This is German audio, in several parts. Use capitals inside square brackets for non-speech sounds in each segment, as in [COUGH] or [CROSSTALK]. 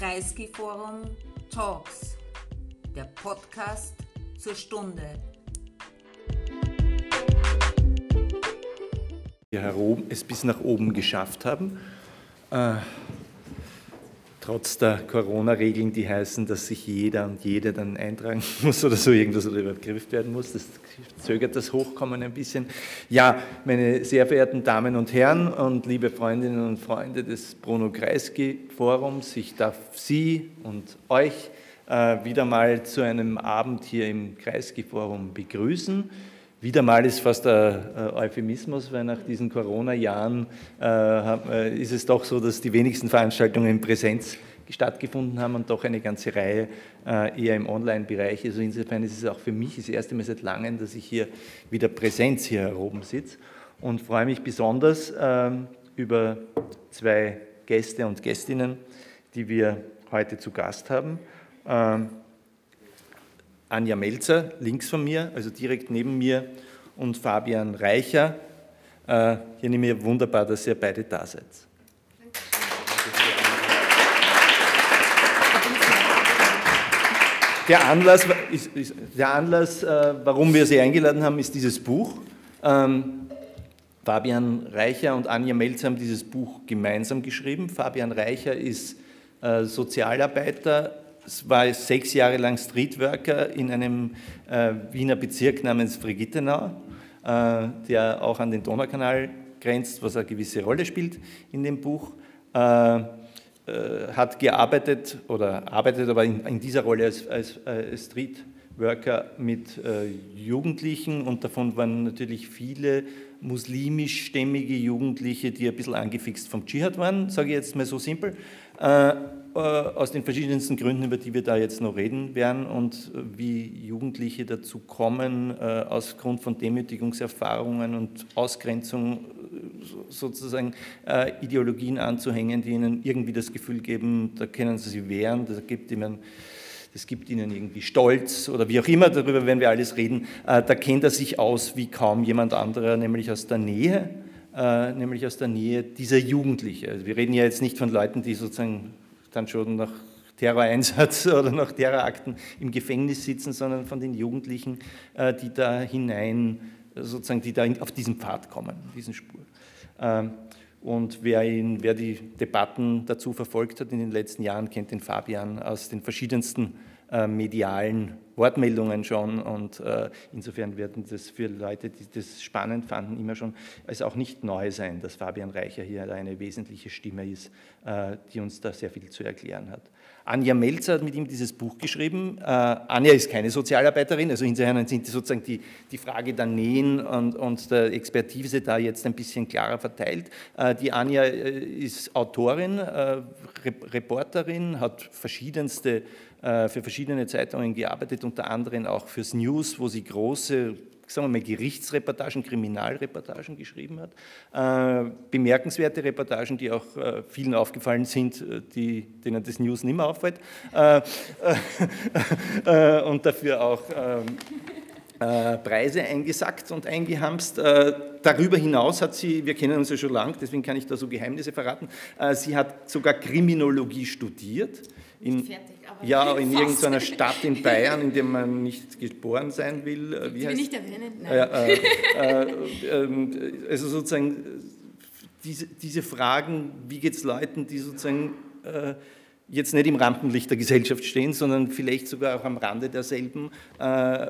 Kreisky-Forum Talks, der Podcast zur Stunde. Wir es bis nach oben geschafft haben. Äh, trotz der Corona-Regeln, die heißen, dass sich jeder und jede dann eintragen [LAUGHS] muss oder so irgendwas oder überprüft werden muss. Das zögert das Hochkommen ein bisschen. Ja, meine sehr verehrten Damen und Herren und liebe Freundinnen und Freunde des Bruno Kreisky-Forums, ich darf Sie und euch äh, wieder mal zu einem Abend hier im Kreisky-Forum begrüßen. Wieder mal ist fast ein Euphemismus, weil nach diesen Corona-Jahren äh, äh, ist es doch so, dass die wenigsten Veranstaltungen in Präsenz stattgefunden haben und doch eine ganze Reihe äh, eher im Online-Bereich. Also insofern ist es auch für mich das erste Mal seit langem, dass ich hier wieder Präsenz hier oben sitze und freue mich besonders ähm, über zwei Gäste und Gästinnen, die wir heute zu Gast haben. Ähm, Anja Melzer links von mir, also direkt neben mir, und Fabian Reicher. Äh, hier nehme ich wunderbar, dass ihr beide da seid. Der Anlass, ist, ist, der Anlass äh, warum wir Sie eingeladen haben, ist dieses Buch. Ähm, Fabian Reicher und Anja Melzer haben dieses Buch gemeinsam geschrieben. Fabian Reicher ist äh, Sozialarbeiter, war sechs Jahre lang Streetworker in einem äh, Wiener Bezirk namens Frigittenau, äh, der auch an den Donaukanal grenzt, was eine gewisse Rolle spielt in dem Buch. Äh, äh hat gearbeitet oder arbeitet aber in, in dieser Rolle als, als, als Streetworker mit äh, Jugendlichen und davon waren natürlich viele muslimischstämmige Jugendliche, die ein bisschen angefixt vom Dschihad waren, sage ich jetzt mal so simpel. Äh, äh, aus den verschiedensten Gründen, über die wir da jetzt noch reden werden und wie Jugendliche dazu kommen, äh, aus Grund von Demütigungserfahrungen und Ausgrenzung äh, sozusagen Ideologien anzuhängen, die ihnen irgendwie das Gefühl geben, da können sie sich wehren, das gibt ihnen das gibt ihnen irgendwie Stolz oder wie auch immer, darüber werden wir alles reden. Da kennt er sich aus wie kaum jemand anderer, nämlich aus der Nähe, nämlich aus der Nähe dieser Jugendliche. Also wir reden ja jetzt nicht von Leuten, die sozusagen dann schon nach Terroreinsatz [LAUGHS] oder nach Terrorakten im Gefängnis sitzen, sondern von den Jugendlichen, äh, die da hinein, sozusagen, die da auf diesen Pfad kommen, diesen Spur. Und wer, ihn, wer die Debatten dazu verfolgt hat in den letzten Jahren, kennt den Fabian aus den verschiedensten äh, medialen Wortmeldungen schon und äh, insofern werden das für Leute, die das spannend fanden, immer schon als auch nicht neu sein, dass Fabian Reicher hier eine wesentliche Stimme ist, äh, die uns da sehr viel zu erklären hat. Anja Melzer hat mit ihm dieses Buch geschrieben. Äh, Anja ist keine Sozialarbeiterin, also insofern sind sozusagen die, die Frage der Nähen und, und der Expertise da jetzt ein bisschen klarer verteilt. Äh, die Anja äh, ist Autorin, äh, Reporterin, hat verschiedenste äh, für verschiedene Zeitungen gearbeitet, unter anderem auch fürs News, wo sie große sagen wir mal, Gerichtsreportagen, Kriminalreportagen geschrieben hat. Äh, bemerkenswerte Reportagen, die auch äh, vielen aufgefallen sind, äh, die, denen das News nicht mehr auffällt. Äh, äh, und dafür auch ähm, Preise eingesackt und eingehamst. darüber hinaus hat sie, wir kennen uns ja schon lang, deswegen kann ich da so Geheimnisse verraten, sie hat sogar Kriminologie studiert. In, fertig ja, [LAUGHS] in irgendeiner Stadt in Bayern, in der man nicht geboren sein will. Äh, wie Die will nicht erwähnen. Nein. Äh, [LAUGHS] äh, äh, also sozusagen diese, diese Fragen, wie geht es Leuten, die sozusagen äh, jetzt nicht im Rampenlicht der Gesellschaft stehen, sondern vielleicht sogar auch am Rande derselben, äh,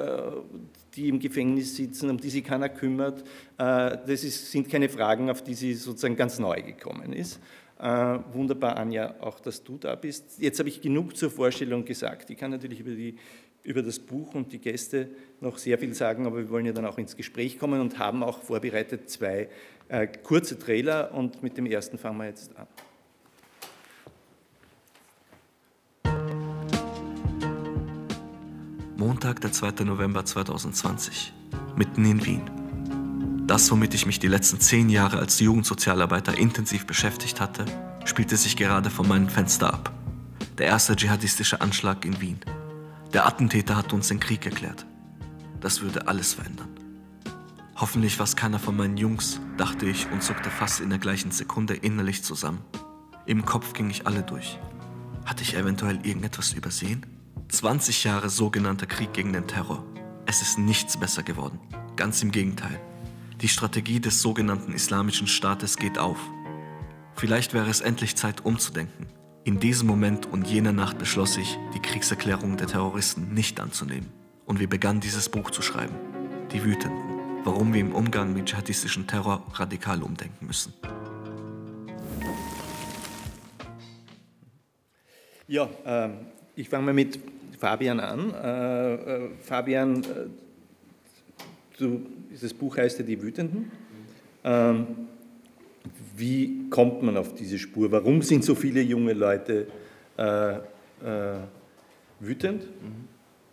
die im Gefängnis sitzen, um die sich keiner kümmert. das ist, sind keine Fragen, auf die sie sozusagen ganz neu gekommen ist. Äh, wunderbar, Anja, auch dass du da bist. Jetzt habe ich genug zur Vorstellung gesagt. Ich kann natürlich über, die, über das Buch und die Gäste noch sehr viel sagen, aber wir wollen ja dann auch ins Gespräch kommen und haben auch vorbereitet zwei äh, kurze Trailer und mit dem ersten fangen wir jetzt an. Montag, der 2. November 2020, mitten in Wien. Das, womit ich mich die letzten zehn Jahre als Jugendsozialarbeiter intensiv beschäftigt hatte, spielte sich gerade vor meinem Fenster ab. Der erste dschihadistische Anschlag in Wien. Der Attentäter hat uns den Krieg erklärt. Das würde alles verändern. Hoffentlich war es keiner von meinen Jungs, dachte ich und zuckte fast in der gleichen Sekunde innerlich zusammen. Im Kopf ging ich alle durch. Hatte ich eventuell irgendetwas übersehen? 20 Jahre sogenannter Krieg gegen den Terror. Es ist nichts besser geworden. Ganz im Gegenteil. Die Strategie des sogenannten Islamischen Staates geht auf. Vielleicht wäre es endlich Zeit umzudenken. In diesem Moment und jener Nacht beschloss ich, die Kriegserklärung der Terroristen nicht anzunehmen. Und wir begannen dieses Buch zu schreiben. Die Wütenden. Warum wir im Umgang mit dschihadistischen Terror radikal umdenken müssen. Ja, äh, ich fange mal mit Fabian an. Äh, äh, Fabian, äh, du, dieses Buch heißt ja Die Wütenden. Ähm, wie kommt man auf diese Spur? Warum sind so viele junge Leute äh, äh, wütend?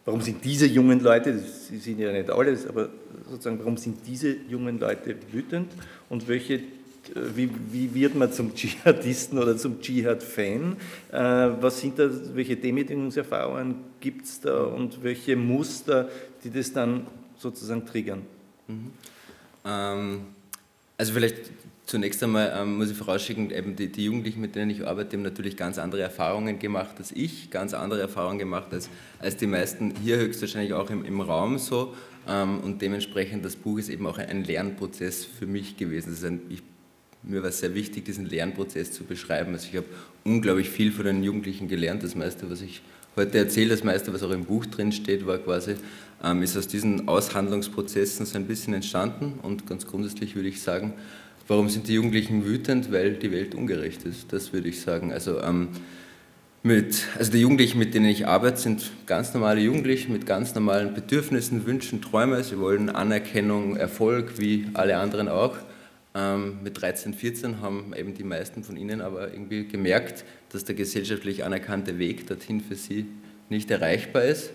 Warum sind diese jungen Leute, sie sind ja nicht alles, aber sozusagen, warum sind diese jungen Leute wütend und welche wie, wie, wird man zum Dschihadisten oder zum Dschihad-Fan? Äh, welche Demütigungserfahrungen gibt es da und welche Muster, die das dann sozusagen triggern? Mhm. Ähm, also vielleicht Zunächst einmal ähm, muss ich vorausschicken, eben die, die, Jugendlichen, mit denen ich arbeite, haben natürlich ganz andere Erfahrungen gemacht als ich, ganz andere Erfahrungen gemacht als, als die meisten hier höchstwahrscheinlich auch im, im Raum so. Ähm, und dementsprechend, das Buch ist eben auch ein Lernprozess für mich gewesen. Ist ein, ich, mir war es sehr wichtig, diesen Lernprozess zu beschreiben. Also ich habe unglaublich viel von den Jugendlichen gelernt. Das meiste, was ich heute erzähle, das meiste, was auch im Buch drin steht, war quasi, ähm, ist aus diesen Aushandlungsprozessen so ein bisschen entstanden. Und ganz grundsätzlich würde ich sagen, Warum sind die Jugendlichen wütend? Weil die Welt ungerecht ist, das würde ich sagen. Also, ähm, mit, also die Jugendlichen, mit denen ich arbeite, sind ganz normale Jugendliche mit ganz normalen Bedürfnissen, Wünschen, Träumen. Sie wollen Anerkennung, Erfolg, wie alle anderen auch. Ähm, mit 13, 14 haben eben die meisten von ihnen aber irgendwie gemerkt, dass der gesellschaftlich anerkannte Weg dorthin für sie nicht erreichbar ist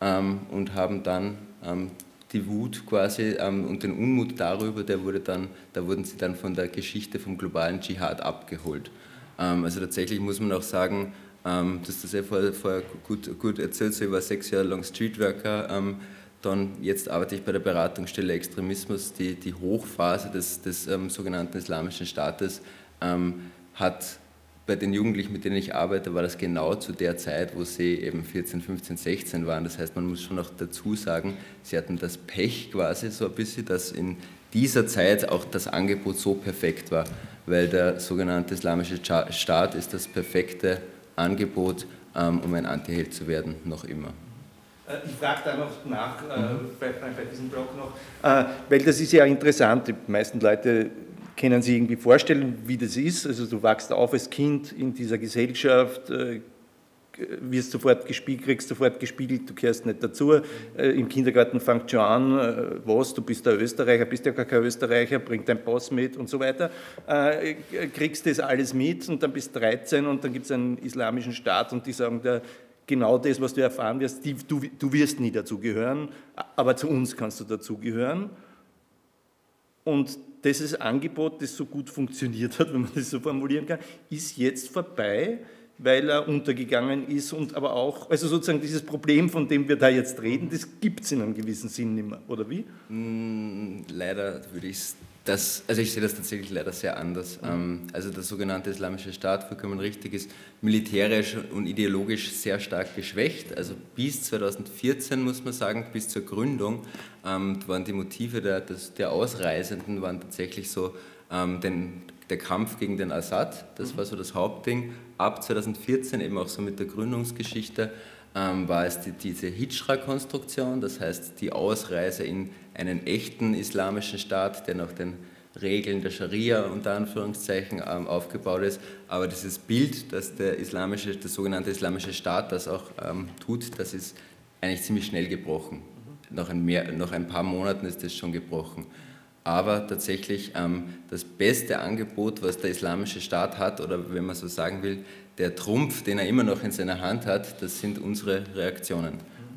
ähm, und haben dann ähm, die Wut quasi und den Unmut darüber, der wurde dann, da wurden sie dann von der Geschichte vom globalen Dschihad abgeholt. Also tatsächlich muss man auch sagen, dass das ja vorher, vorher gut, gut erzählt, so ich war sechs Jahre lang Streetworker, dann jetzt arbeite ich bei der Beratungsstelle Extremismus, die, die Hochphase des, des ähm, sogenannten Islamischen Staates ähm, hat bei den Jugendlichen, mit denen ich arbeite, war das genau zu der Zeit, wo sie eben 14, 15, 16 waren. Das heißt, man muss schon noch dazu sagen, sie hatten das Pech quasi so ein bisschen, dass in dieser Zeit auch das Angebot so perfekt war, weil der sogenannte Islamische Staat ist das perfekte Angebot, ähm, um ein Antiheld zu werden, noch immer. Äh, ich frage da noch nach, äh, mhm. bei, bei, diesem Blog noch, äh, weil das ist ja interessant. Die meisten Leute können Sie irgendwie vorstellen, wie das ist? Also du wachst auf als Kind in dieser Gesellschaft, äh, wirst sofort gespiegelt, kriegst sofort gespiegelt, du gehörst nicht dazu. Äh, Im Kindergarten fängt schon an, äh, was, du bist der Österreicher, bist ja gar kein Österreicher, bring dein Pass mit und so weiter. Kriegst das alles mit und dann bist du 13 und dann gibt es einen islamischen Staat und die sagen dir, genau das, was du erfahren wirst, die, du, du wirst nie dazugehören, aber zu uns kannst du dazugehören. Und dieses Angebot, das so gut funktioniert hat, [LAUGHS] wenn man das so formulieren kann, ist jetzt vorbei, weil er untergegangen ist und aber auch, also sozusagen dieses Problem, von dem wir da jetzt reden, das gibt es in einem gewissen Sinn nicht mehr, oder wie? Mm, leider würde ich es das, also ich sehe das tatsächlich leider sehr anders. Mhm. Also der sogenannte Islamische Staat, vollkommen richtig, ist militärisch und ideologisch sehr stark geschwächt. Also bis 2014 muss man sagen, bis zur Gründung ähm, waren die Motive der, der Ausreisenden waren tatsächlich so ähm, den, der Kampf gegen den Assad, das mhm. war so das Hauptding. Ab 2014 eben auch so mit der Gründungsgeschichte ähm, war es die, diese Hijra-Konstruktion, das heißt die Ausreise in einen echten islamischen Staat, der nach den Regeln der Scharia unter Anführungszeichen ähm, aufgebaut ist. Aber dieses Bild, dass der islamische, der sogenannte islamische Staat das auch ähm, tut, das ist eigentlich ziemlich schnell gebrochen. Nach ein, mehr, nach ein paar Monaten ist das schon gebrochen. Aber tatsächlich ähm, das beste Angebot, was der islamische Staat hat, oder wenn man so sagen will, der Trumpf, den er immer noch in seiner Hand hat, das sind unsere Reaktionen.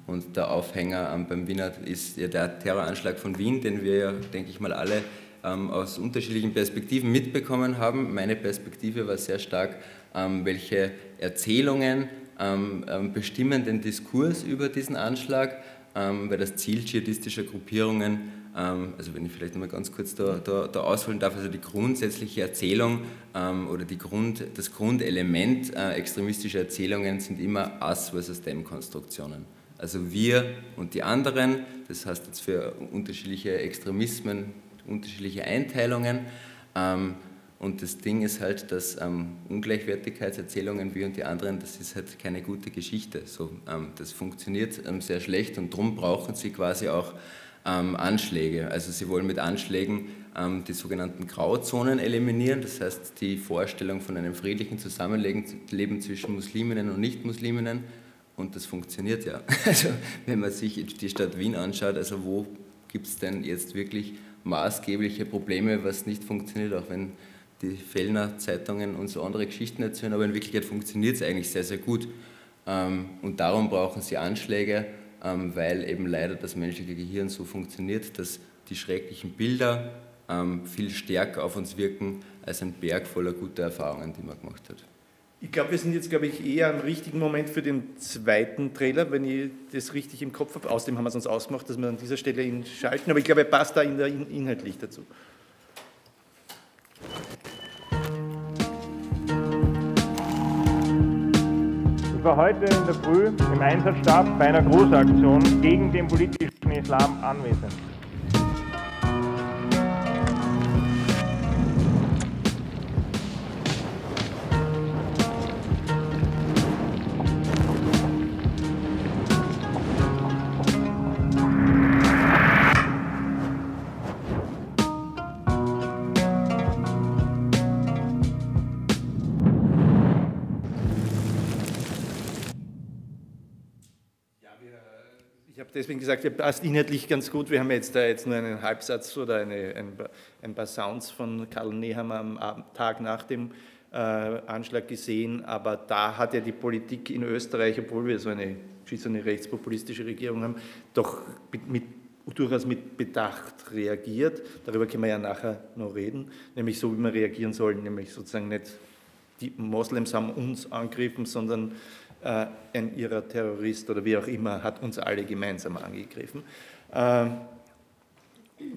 Und der Aufhänger beim Wiener ist ja der Terroranschlag von Wien, den wir ja, denke ich mal, alle ähm, aus unterschiedlichen Perspektiven mitbekommen haben. Meine Perspektive war sehr stark, ähm, welche Erzählungen ähm, bestimmen den Diskurs über diesen Anschlag, weil das Ziel dschihadistischer Gruppierungen ähm, also wenn ich vielleicht nochmal ganz kurz da, da, da, ausholen darf, also die grundsätzliche Erzählung ähm, oder die Grund, das Grundelement äh, extremistischer Erzählungen sind immer Us versus Them Konstruktionen. Also wir und die anderen, das heißt jetzt für unterschiedliche Extremismen, unterschiedliche Einteilungen. Ähm, und das Ding ist halt, dass ähm, Ungleichwertigkeitserzählungen wie und die anderen, das ist halt keine gute Geschichte. So, ähm, das funktioniert ähm, sehr schlecht und darum brauchen sie quasi auch ähm, Anschläge. Also sie wollen mit Anschlägen ähm, die sogenannten Grauzonen eliminieren, das heißt die Vorstellung von einem friedlichen Zusammenleben zwischen Musliminnen und Nichtmusliminnen. Und das funktioniert ja. [LAUGHS] Also wenn man sich die Stadt Wien anschaut, also wo gibt es denn jetzt wirklich maßgebliche Probleme, was nicht funktioniert, auch wenn die Fellner Zeitungen und so andere Geschichten erzählen, aber in Wirklichkeit funktioniert es eigentlich sehr, sehr gut. Ähm, und darum brauchen sie Anschläge, weil eben leider das menschliche Gehirn so funktioniert, dass die schrecklichen Bilder ähm, viel stärker auf uns wirken als ein Berg voller guter Erfahrungen, die man gemacht hat. Ich glaube, wir sind jetzt, glaube ich, eher am richtigen Moment für den zweiten Trailer, wenn ich das richtig im Kopf habe. Außerdem haben wir es uns ausgemacht, dass wir an dieser Stelle ihn schalten, aber ich glaube, er passt da inhaltlich dazu. Ich war heute in der Früh im Einsatzstab bei einer Großaktion gegen den politischen Islam anwesend. Deswegen gesagt, er passt inhaltlich ganz gut. Wir haben jetzt da jetzt nur einen Halbsatz oder eine, ein, ein paar Sounds von Karl Nehammer am Tag nach dem äh, Anschlag gesehen, aber da hat ja die Politik in Österreich, obwohl wir so eine, eine rechtspopulistische Regierung haben, doch mit, mit durchaus mit Bedacht reagiert. Darüber können wir ja nachher noch reden, nämlich so, wie wir reagieren sollen, nämlich sozusagen nicht die Moslems haben uns angegriffen, sondern ein ihrer Terrorist oder wie auch immer hat uns alle gemeinsam angegriffen. Ähm,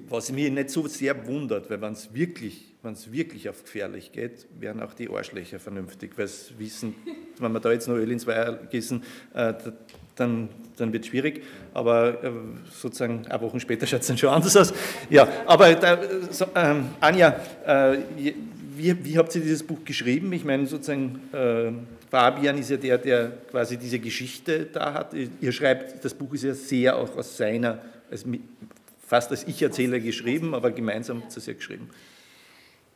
was mich nicht so sehr wundert, weil wenn es wirklich, wirklich auf gefährlich geht, wären auch die Arschlöcher vernünftig, weil sie wissen, wenn wir da jetzt noch Öl ins Feuer gießen, äh, dann, dann wird es schwierig. Aber äh, sozusagen ein Wochen später schaut es dann schon anders aus. Ja, aber da, so, ähm, Anja, äh, wie, wie, habt ihr dieses Buch geschrieben? Ich meine, sozusagen, äh, Fabian ist ja der, der quasi diese Geschichte da hat. Ihr schreibt, das Buch ist ja sehr auch aus seiner, fast als Ich-Erzähler geschrieben, aber gemeinsam zu sehr geschrieben.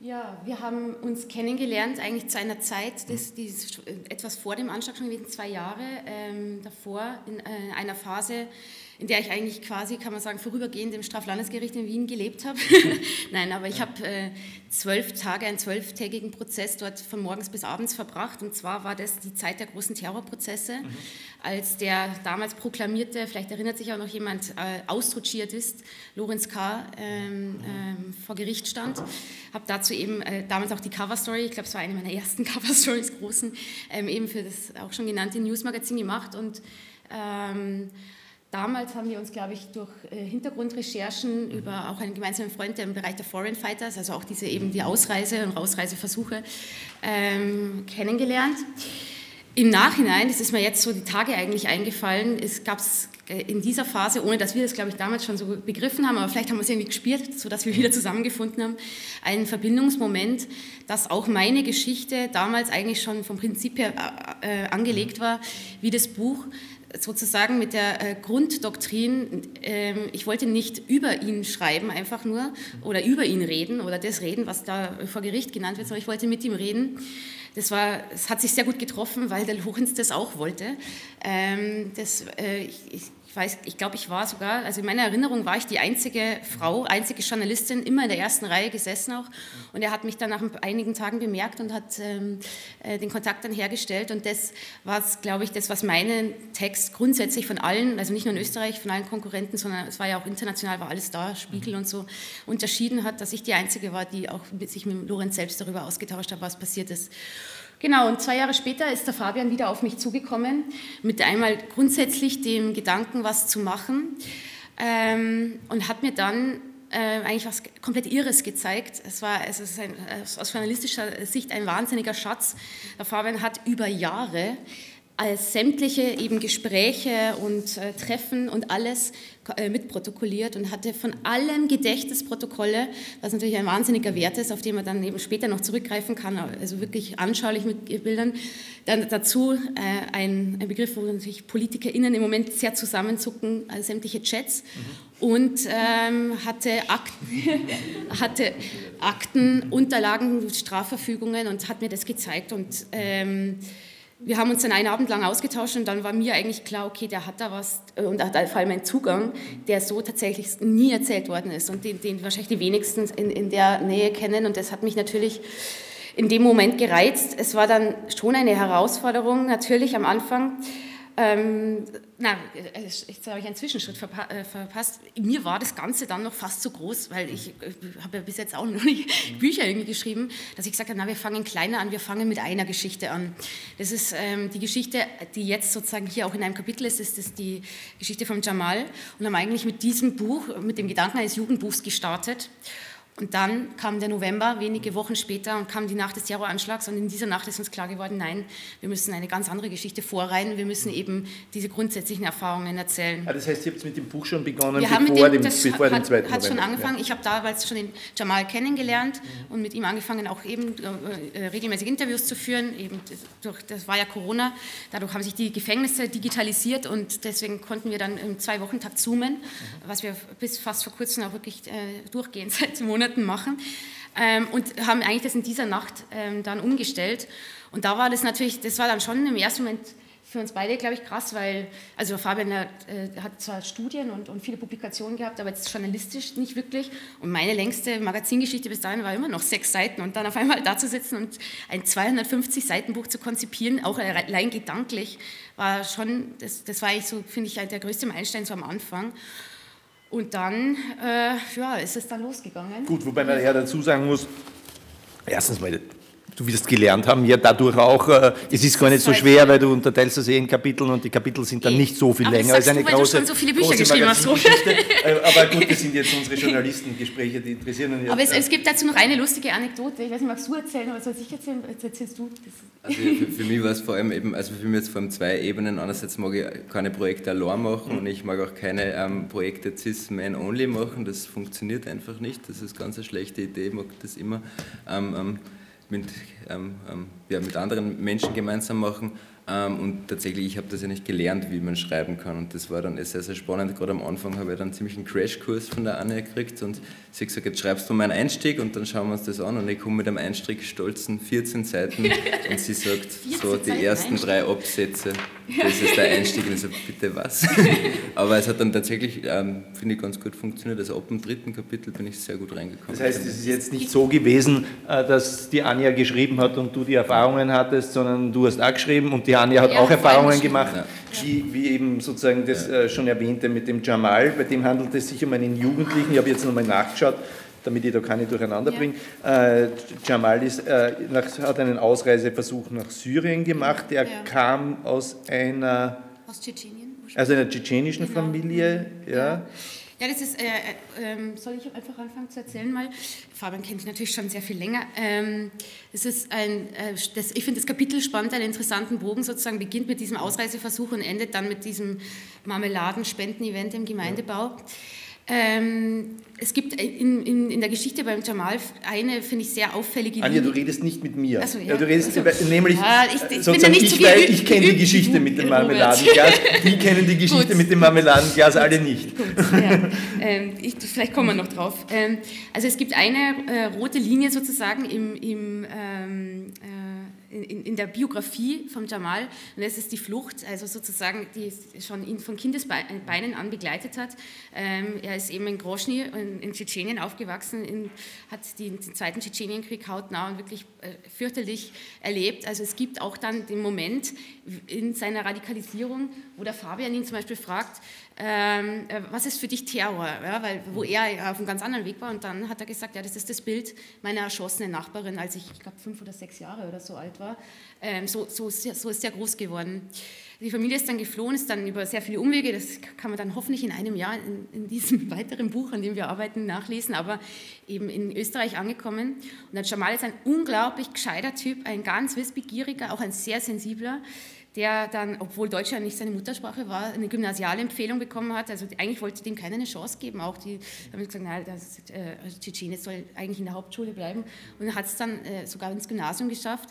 Ja, wir haben uns kennengelernt eigentlich zu einer Zeit, das, die etwas vor dem Anschlag schon gewesen, zwei Jahre ähm, davor, in äh, einer Phase, in der ich eigentlich quasi, kann man sagen, vorübergehend im Straflandesgericht in Wien gelebt habe. [LAUGHS] Nein, aber ich habe äh, zwölf Tage, einen zwölftägigen Prozess dort von morgens bis abends verbracht. Und zwar war das die Zeit der großen Terrorprozesse, mhm. als der damals proklamierte, vielleicht erinnert sich auch noch jemand, äh, ausrutschiert ist, Lorenz K. Ähm, ähm, vor Gericht stand. Habe dazu eben äh, damals auch die Coverstory, ich glaube, es war eine meiner ersten [LAUGHS] Coverstories, großen, ähm, eben für das auch schon genannte Newsmagazin gemacht. Und ähm, Damals haben wir uns, glaube ich, durch äh, Hintergrundrecherchen mhm. über auch einen gemeinsamen Freund im Bereich der Foreign Fighters, also auch diese eben die Ausreise und Ausreiseversuche, ähm, kennengelernt. Im Nachhinein, das ist mir jetzt so die Tage eigentlich eingefallen, es gab es äh, in dieser Phase, ohne dass wir das, glaube ich, damals schon so begriffen haben, aber vielleicht haben wir es irgendwie gespielt, sodass wir wieder zusammengefunden haben, einen Verbindungsmoment, dass auch meine Geschichte damals eigentlich schon vom Prinzip her äh, äh angelegt war, wie das Buch sozusagen mit der äh, Grunddoktrin, äh, ich wollte nicht über ihn schreiben einfach nur oder über ihn reden oder das reden, was da vor Gericht genannt wird, sondern ich wollte mit ihm reden. Das, war, das hat sich sehr gut getroffen, weil der Lorenz das auch wollte. Ähm, das, äh, ich, ich weiß, ich glaube, ich war sogar, also in meiner Erinnerung war ich die einzige Frau, einzige Journalistin, immer in der ersten Reihe gesessen auch. Und er hat mich dann nach einigen Tagen bemerkt und hat ähm, äh, den Kontakt dann hergestellt. Und das war, glaube ich, das, was meinen Text grundsätzlich von allen, also nicht nur in Österreich, von allen Konkurrenten, sondern es war ja auch international, war alles da, Spiegel und so, unterschieden hat, dass ich die Einzige war, die auch sich mit Lorenz selbst darüber ausgetauscht hat, was passiert ist. Genau, und zwei Jahre später ist der Fabian wieder auf mich zugekommen, mit einmal grundsätzlich dem Gedanken, was zu machen. Ähm, und hat mir dann äh, eigentlich was komplett Irres gezeigt. Es war es ist ein, aus journalistischer Sicht ein wahnsinniger Schatz. Der Fabian hat über Jahre als sämtliche eben Gespräche und äh, Treffen und alles äh, mitprotokolliert und hatte von allem Gedächtnisprotokolle, was natürlich ein wahnsinniger Wert ist, auf den man dann eben später noch zurückgreifen kann, also wirklich anschaulich mit Bildern. Dann dazu äh, ein, ein, Begriff, wo natürlich PolitikerInnen im Moment sehr zusammenzucken, also sämtliche Chats. Mhm. Und ähm, hatte, Akten, [LAUGHS] hatte Akten, Unterlagen, Strafverfügungen und hat mir das gezeigt. Und ähm, wir haben uns dann einen Abend lang ausgetauscht und dann war mir eigentlich klar, okay, der hat da was äh, und hat vor allem einen Zugang, der so tatsächlich nie erzählt worden ist und den, den wahrscheinlich die wenigsten in, in der Nähe kennen und das hat mich natürlich in dem Moment gereizt. Es war dann schon eine Herausforderung natürlich am Anfang, ähm, na, äh, jetzt habe ich einen Zwischenschritt verpa äh, verpasst. Mir war das Ganze dann noch fast zu groß, weil ich äh, habe ja bis jetzt auch [LAUGHS] noch nicht Bücher irgendwie geschrieben, dass ich gesagt habe, na, wir fangen kleiner an, wir fangen mit einer Geschichte an. Das ist ähm, die Geschichte, die jetzt sozusagen hier auch in einem Kapitel ist, ist das die Geschichte von Jamal und haben eigentlich mit diesem Buch, mit dem Gedanken eines Jugendbuchs gestartet. Und dann kam der November, wenige Wochen später, und kam die Nacht des Terroranschlags. Und in dieser Nacht ist uns klar geworden, nein, wir müssen eine ganz andere Geschichte vorreihen. Wir müssen eben diese grundsätzlichen Erfahrungen erzählen. Ah, das heißt, ihr habt mit dem Buch schon begonnen, wir bevor, haben dem, dem, das bevor hat, dem zweiten hat schon angefangen. Ja. Ich habe damals schon den Jamal kennengelernt mhm. und mit ihm angefangen, auch eben äh, regelmäßig Interviews zu führen. Eben durch, das war ja Corona. Dadurch haben sich die Gefängnisse digitalisiert und deswegen konnten wir dann im Zwei-Wochen-Takt zoomen, mhm. was wir bis fast vor kurzem auch wirklich äh, durchgehend [LAUGHS] seit Monaten Monaten machen ähm, und haben eigentlich das in dieser Nacht ähm, dann umgestellt. Und da war das natürlich, das war dann schon im ersten Moment für uns beide, glaube ich, krass, weil, also Fabian hat, äh, hat zwar Studien und, und, viele Publikationen gehabt, aber jetzt journalistisch nicht wirklich. Und meine längste Magazingeschichte bis dahin war immer noch sechs Seiten. Und dann auf einmal da zu sitzen und ein 250-Seiten-Buch zu konzipieren, auch allein gedanklich, war schon, das, das war eigentlich so, finde ich, der größte Meilenstein so am Anfang. Und dann äh, ja, ist es dann losgegangen. Gut, wobei man ja dazu sagen muss, erstens mal, du wirst gelernt haben, ja dadurch auch, äh, es ist gar nicht so schwer, weil du unterteilst das eh in Kapiteln und die Kapitel sind dann nicht so viel aber länger als eine du, große. Weil du schon so viele Bücher geschrieben hast. So. [LAUGHS] Äh, aber gut, das sind jetzt unsere Journalistengespräche, die interessieren uns. Aber es, es, gibt dazu noch eine lustige Anekdote. Ich weiß nicht, magst du erzählen oder soll ich erzählen? Jetzt erzählst du. Also für, für, mich war es vor allem eben, also für mich jetzt vor allem zwei Ebenen. Einerseits mag ich keine Projekte allein machen und ich mag auch keine ähm, Projekte cis-man-only machen. Das funktioniert einfach nicht. Das ist ganz eine schlechte Idee. Ich mag das immer. Ähm, ähm, mit, ähm, ähm, ja, mit anderen Menschen gemeinsam machen. Ähm, und tatsächlich, ich habe das ja nicht gelernt, wie man schreiben kann. Und das war dann sehr, sehr spannend. Gerade am Anfang habe ich dann ziemlich einen Crashkurs von der Anne gekriegt und sie hat gesagt, jetzt schreibst du meinen Einstieg und dann schauen wir uns das an. Und ich komme mit einem Einstieg stolzen 14 Seiten [LAUGHS] und sie sagt so die ersten drei Absätze, das ist der Einstieg. Und ich so, bitte was? [LAUGHS] Aber es hat dann tatsächlich, ähm, finde ich, ganz gut funktioniert. Also ab dem dritten Kapitel bin ich sehr gut reingekommen. Das heißt, es ist jetzt nicht so gewesen, äh, dass die Anja geschrieben hat und du die Erfahrungen hattest, sondern du hast auch geschrieben und die Anja hat ja, auch Erfahrungen gemacht, ja. Wie, wie, eben sozusagen das ja. Äh, schon erwähnte mit dem Jamal, bei dem handelt es sich um einen Jugendlichen, ich habe jetzt nochmal nachgeschaut, damit ich da keine durcheinander bringe. Äh, Jamal ist, äh, nach, hat einen Ausreiseversuch nach Syrien gemacht, er kam aus einer... Aus Tschetschenien? Also einer tschetschenischen genau. Familie, ja. Ja, das ist, äh, äh, soll ich einfach anfangen zu erzählen mal? Fabian kennt natürlich schon sehr viel länger. Ähm, es ist ein, äh, das, ich finde das Kapitel spannend, einen interessanten Bogen sozusagen, beginnt mit diesem Ausreiseversuch und endet dann mit diesem Marmeladen-Spenden-Event im Gemeindebau. Ja. Ähm, es gibt in, in, in, der Geschichte beim Jamal eine, finde ich, sehr auffällige Anja, du redest nicht mit mir. So, ja. ja. du redest also, nämlich, ja, ich, ich, sozusagen, ich, so ich kenne die Geschichte mit dem Marmeladenglas, [LAUGHS] die kennen die Geschichte mit dem Marmeladenglas alle nicht. Gut, ja. ähm, vielleicht kommen wir noch drauf. Ähm, also es gibt eine äh, rote Linie sozusagen im, im ähm, äh, in, in, der Biografie von Jamal, und das ist die Flucht, also sozusagen, die schon ihn von Kindesbeinen an begleitet hat. Ähm, er ist eben in in, in Tschetschenien aufgewachsen, in, hat die, den zweiten Tschetschenienkrieg hautnah und wirklich äh, fürchterlich erlebt. Also es gibt auch dann den Moment in seiner Radikalisierung, wo der Fabian ihn zum Beispiel fragt, ähm, äh, was ist für dich Terror? Ja, weil, wo er auf einem ganz anderen Weg war. Und dann hat er gesagt, ja, das ist das Bild meiner erschossenen Nachbarin, als ich, ich glaube, fünf oder sechs Jahre oder so alt war. Ähm, so, so, so ist er groß geworden. Die Familie ist dann geflohen, ist dann über sehr viele Umwege, das kann man dann hoffentlich in einem Jahr in, in diesem [LAUGHS] weiteren Buch, an dem wir arbeiten, nachlesen, aber eben in Österreich angekommen. Und der Jamal ist ein unglaublich gescheiter Typ, ein ganz wissbegieriger, auch ein sehr sensibler der dann, obwohl Deutsch ja nicht seine Muttersprache war, eine Gymnasialempfehlung bekommen hat. Also eigentlich wollte dem keiner eine Chance geben. Auch die haben gesagt, nein, das äh, soll eigentlich in der Hauptschule bleiben. Und er hat es dann äh, sogar ins Gymnasium geschafft.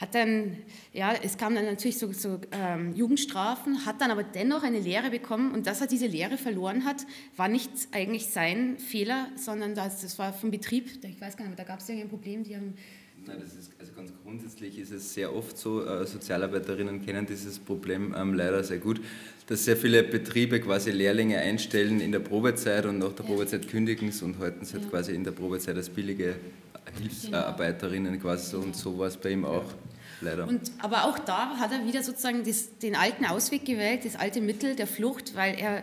Hat dann, ja, es kam dann natürlich so, so ähm, Jugendstrafen, hat dann aber dennoch eine Lehre bekommen. Und dass er diese Lehre verloren hat, war nicht eigentlich sein Fehler, sondern das, das war vom Betrieb. Ich weiß gar nicht, da gab es ja ein Problem. Die haben Nein, das ist, also ganz grundsätzlich ist es sehr oft so, äh, Sozialarbeiterinnen kennen dieses Problem ähm, leider sehr gut, dass sehr viele Betriebe quasi Lehrlinge einstellen in der Probezeit und nach der ja. Probezeit kündigen und halten sie halt ja. quasi in der Probezeit als billige Hilfsarbeiterinnen quasi so und so war es bei ihm auch leider. Und, aber auch da hat er wieder sozusagen das, den alten Ausweg gewählt, das alte Mittel der Flucht, weil er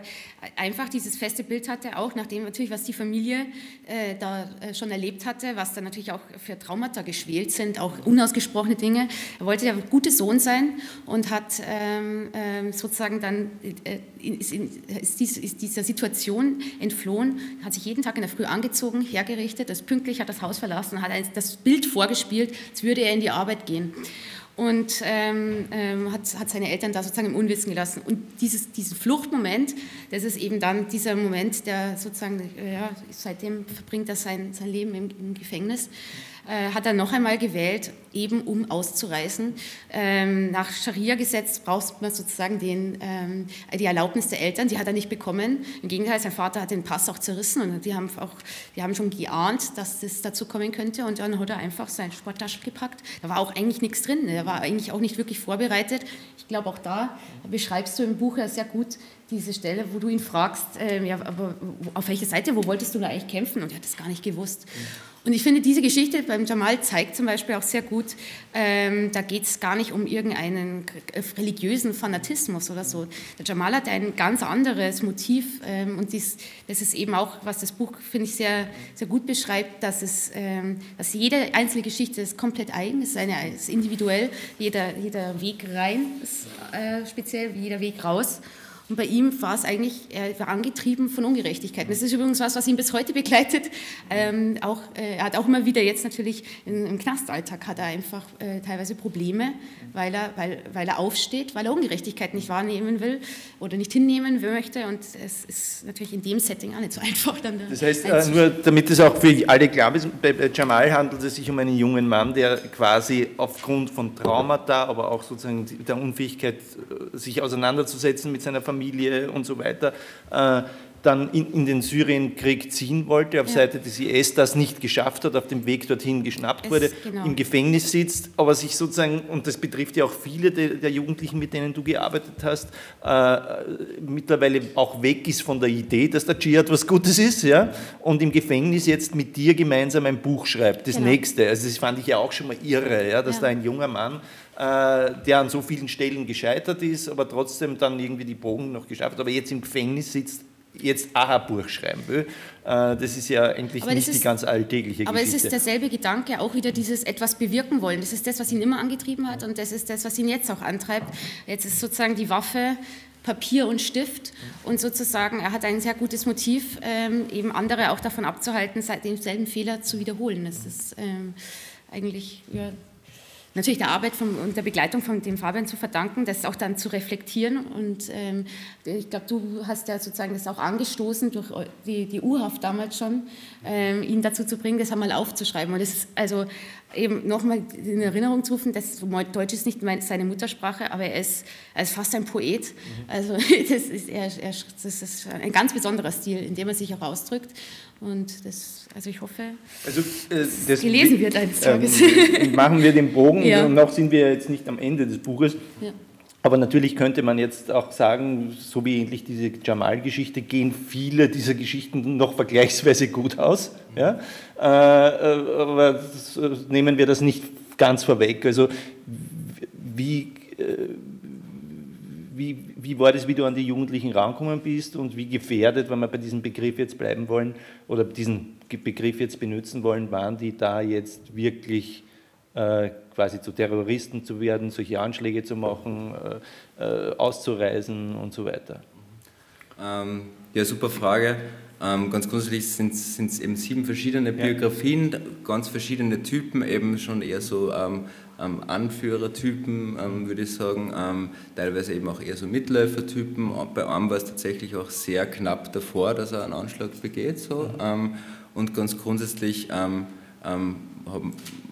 einfach dieses feste Bild hatte, auch nachdem natürlich, was die Familie äh, da äh, schon erlebt hatte, was da natürlich auch für Traumata geschwelt sind, auch unausgesprochene Dinge. Er wollte der gute Sohn sein und hat ähm, ähm, sozusagen dann äh, ist, ist, dies, ist, dieser Situation entflohen, hat sich jeden Tag in der Früh angezogen, hergerichtet, ist pünktlich, hat das Haus verlassen, hat das Bild vorgespielt, als würde er in die Arbeit gehen und ähm, ähm, hat, hat, seine Eltern da sozusagen im Unwissen gelassen. Und dieses, diesen Fluchtmoment, das ist eben dann dieser Moment, der sozusagen, ja, seitdem verbringt er sein, sein Leben im, im Gefängnis. Äh, hat er noch einmal gewählt, eben um auszureisen. Ähm, nach Scharia-Gesetz braucht man sozusagen den, ähm, die Erlaubnis der Eltern, die hat er nicht bekommen. Im Gegenteil, sein Vater hat den Pass auch zerrissen und die haben, auch, die haben schon geahnt, dass das dazu kommen könnte und dann hat er einfach seine Sporttasche gepackt. Da war auch eigentlich nichts drin, er war eigentlich auch nicht wirklich vorbereitet. Ich glaube, auch da beschreibst du im Buch ja sehr gut diese Stelle, wo du ihn fragst, äh, ja, aber auf welche Seite, wo wolltest du da eigentlich kämpfen? Und er hat das gar nicht gewusst. Und ich finde, diese Geschichte beim Jamal zeigt zum Beispiel auch sehr gut, ähm, da geht es gar nicht um irgendeinen religiösen Fanatismus oder so. Der Jamal hat ein ganz anderes Motiv ähm, und dies, das ist eben auch, was das Buch, finde ich, sehr, sehr gut beschreibt, dass, es, ähm, dass jede einzelne Geschichte ist komplett eigen, ist, eine, ist individuell, jeder, jeder Weg rein ist äh, speziell, jeder Weg raus. Und bei ihm war es eigentlich, er war angetrieben von Ungerechtigkeiten. Das ist übrigens was, was ihn bis heute begleitet. Ähm, auch, äh, er hat auch immer wieder jetzt natürlich in, im Knastalltag hat er einfach äh, teilweise Probleme, weil er, weil, weil er aufsteht, weil er Ungerechtigkeit nicht wahrnehmen will oder nicht hinnehmen möchte. Und es ist natürlich in dem Setting auch nicht so [LAUGHS] einfach. Dann das heißt, äh, nur damit es auch für alle klar ist, bei, bei Jamal handelt es sich um einen jungen Mann, der quasi aufgrund von Traumata, aber auch sozusagen der Unfähigkeit, äh, sich auseinanderzusetzen mit seiner Familie, Familie und so weiter, äh, dann in, in, den Syrienkrieg ziehen wollte, auf ja. Seite des IS das nicht geschafft hat, auf dem Weg dorthin geschnappt es, wurde, genau. im Gefängnis sitzt, aber sich sozusagen, und das betrifft ja auch viele der, der Jugendlichen, mit denen du gearbeitet hast, äh, mittlerweile auch weg ist von der Idee, dass der Dschihad was Gutes ist, ja, und im Gefängnis jetzt mit dir gemeinsam ein Buch schreibt, das genau. nächste. Also das fand ich ja auch schon mal irre, ja, dass ja. da ein junger Mann der an so vielen Stellen gescheitert ist, aber trotzdem dann irgendwie die Bogen noch geschafft hat, aber jetzt im Gefängnis sitzt, jetzt Aha-Buch schreiben will. Äh, das ist ja eigentlich aber nicht ist, die ganz alltägliche aber Geschichte. Aber es ist derselbe Gedanke, auch wieder dieses etwas bewirken wollen. Das ist das, was ihn immer angetrieben hat und das ist das, was ihn jetzt auch antreibt. Jetzt ist sozusagen die Waffe Papier und Stift und sozusagen, er hat ein sehr gutes Motiv, ähm, eben andere auch davon abzuhalten, denselben Fehler zu wiederholen. Das ist ähm, eigentlich ja, natürlich der Arbeit von, und der Begleitung von dem Fabian zu verdanken, das auch dann zu reflektieren. Und ähm, ich glaube, du hast ja sozusagen das auch angestoßen durch die, die U-Haft damals schon, ähm, ihn dazu zu bringen, das einmal aufzuschreiben. Und das ist also eben nochmal in Erinnerung zu rufen, dass Deutsch ist nicht seine Muttersprache, aber er ist, er ist fast ein Poet. Mhm. Also [LAUGHS] das ist, er, er, das ist ein ganz besonderer Stil, in dem er sich auch ausdrückt. Und das, also ich hoffe, also, äh, das gelesen wird eines Tages. Ähm, machen wir den Bogen [LAUGHS] ja. und noch sind wir jetzt nicht am Ende des Buches. Ja. Aber natürlich könnte man jetzt auch sagen, so wie endlich diese Jamal-Geschichte, gehen viele dieser Geschichten noch vergleichsweise gut aus. Ja? Äh, äh aber das, nehmen wir das nicht ganz vorweg. Also wie, äh, wie, wie war das, wie du an die Jugendlichen rankommen bist und wie gefährdet, wenn wir bei diesem Begriff jetzt bleiben wollen oder diesen Begriff jetzt benutzen wollen, waren die da jetzt wirklich äh, quasi zu Terroristen zu werden, solche Anschläge zu machen, äh, äh, auszureisen und so weiter? Ähm, ja, super Frage. Ähm, ganz grundsätzlich sind es eben sieben verschiedene Biografien, ja. ganz verschiedene Typen, eben schon eher so ähm, ähm Anführertypen, ähm, würde ich sagen, ähm, teilweise eben auch eher so Mitläufertypen. Bei einem war es tatsächlich auch sehr knapp davor, dass er einen Anschlag begeht. So. Mhm. und ganz grundsätzlich haben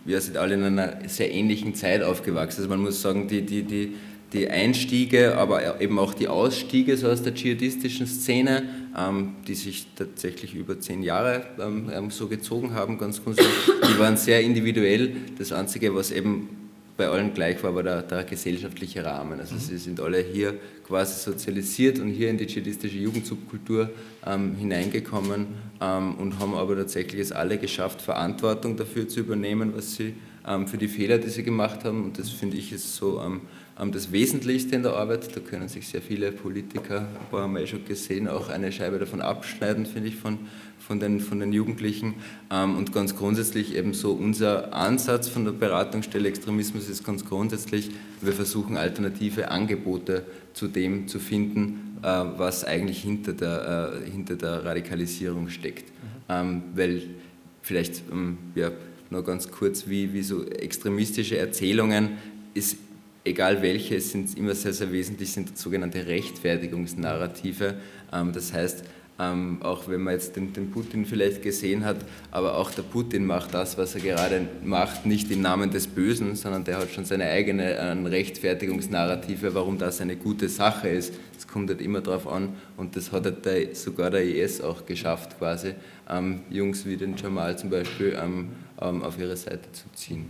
wir sind alle in einer sehr ähnlichen Zeit aufgewachsen. Also man muss sagen, die, die, die, die Einstiege, aber eben auch die Ausstiege so aus der dschihadistischen Szene, ähm, die sich tatsächlich über zehn Jahre ähm, ähm, so gezogen haben, ganz grundsätzlich, die waren sehr individuell. Das Einzige, was eben bei allen gleich war, war der, der gesellschaftliche Rahmen. Also mhm. sie sind alle hier quasi sozialisiert und hier in die dschihadistische Jugendsubkultur ähm, hineingekommen ähm, und haben aber tatsächlich es alle geschafft, Verantwortung dafür zu übernehmen, was sie ähm, für die Fehler, die sie gemacht haben. Und das finde ich ist so ähm, das Wesentlichste in der Arbeit. Da können sich sehr viele Politiker, ein paar haben wir eh schon gesehen, auch eine Scheibe davon abschneiden, finde ich, von, von, den, von den Jugendlichen. Ähm, und ganz grundsätzlich eben so unser Ansatz von der Beratungsstelle Extremismus ist ganz grundsätzlich, wir versuchen alternative Angebote zu dem zu finden, äh, was eigentlich hinter der, äh, hinter der Radikalisierung steckt. Mhm. Weil vielleicht ja, nur ganz kurz, wie, wie so extremistische Erzählungen ist egal welche, sind immer sehr, sehr wesentlich, sind sogenannte Rechtfertigungsnarrative. Ähm, das heißt, ähm, auch wenn man jetzt den, den, Putin vielleicht gesehen hat, aber auch der Putin macht das, was er gerade macht, nicht im Namen des Bösen, sondern der hat schon seine eigene äh, Rechtfertigungsnarrative, warum das eine gute Sache ist. Es kommt halt immer darauf an und das hat halt der, sogar der IS auch geschafft, quasi ähm, Jungs wie den Jamal zum Beispiel ähm, ähm auf ihre Seite zu ziehen.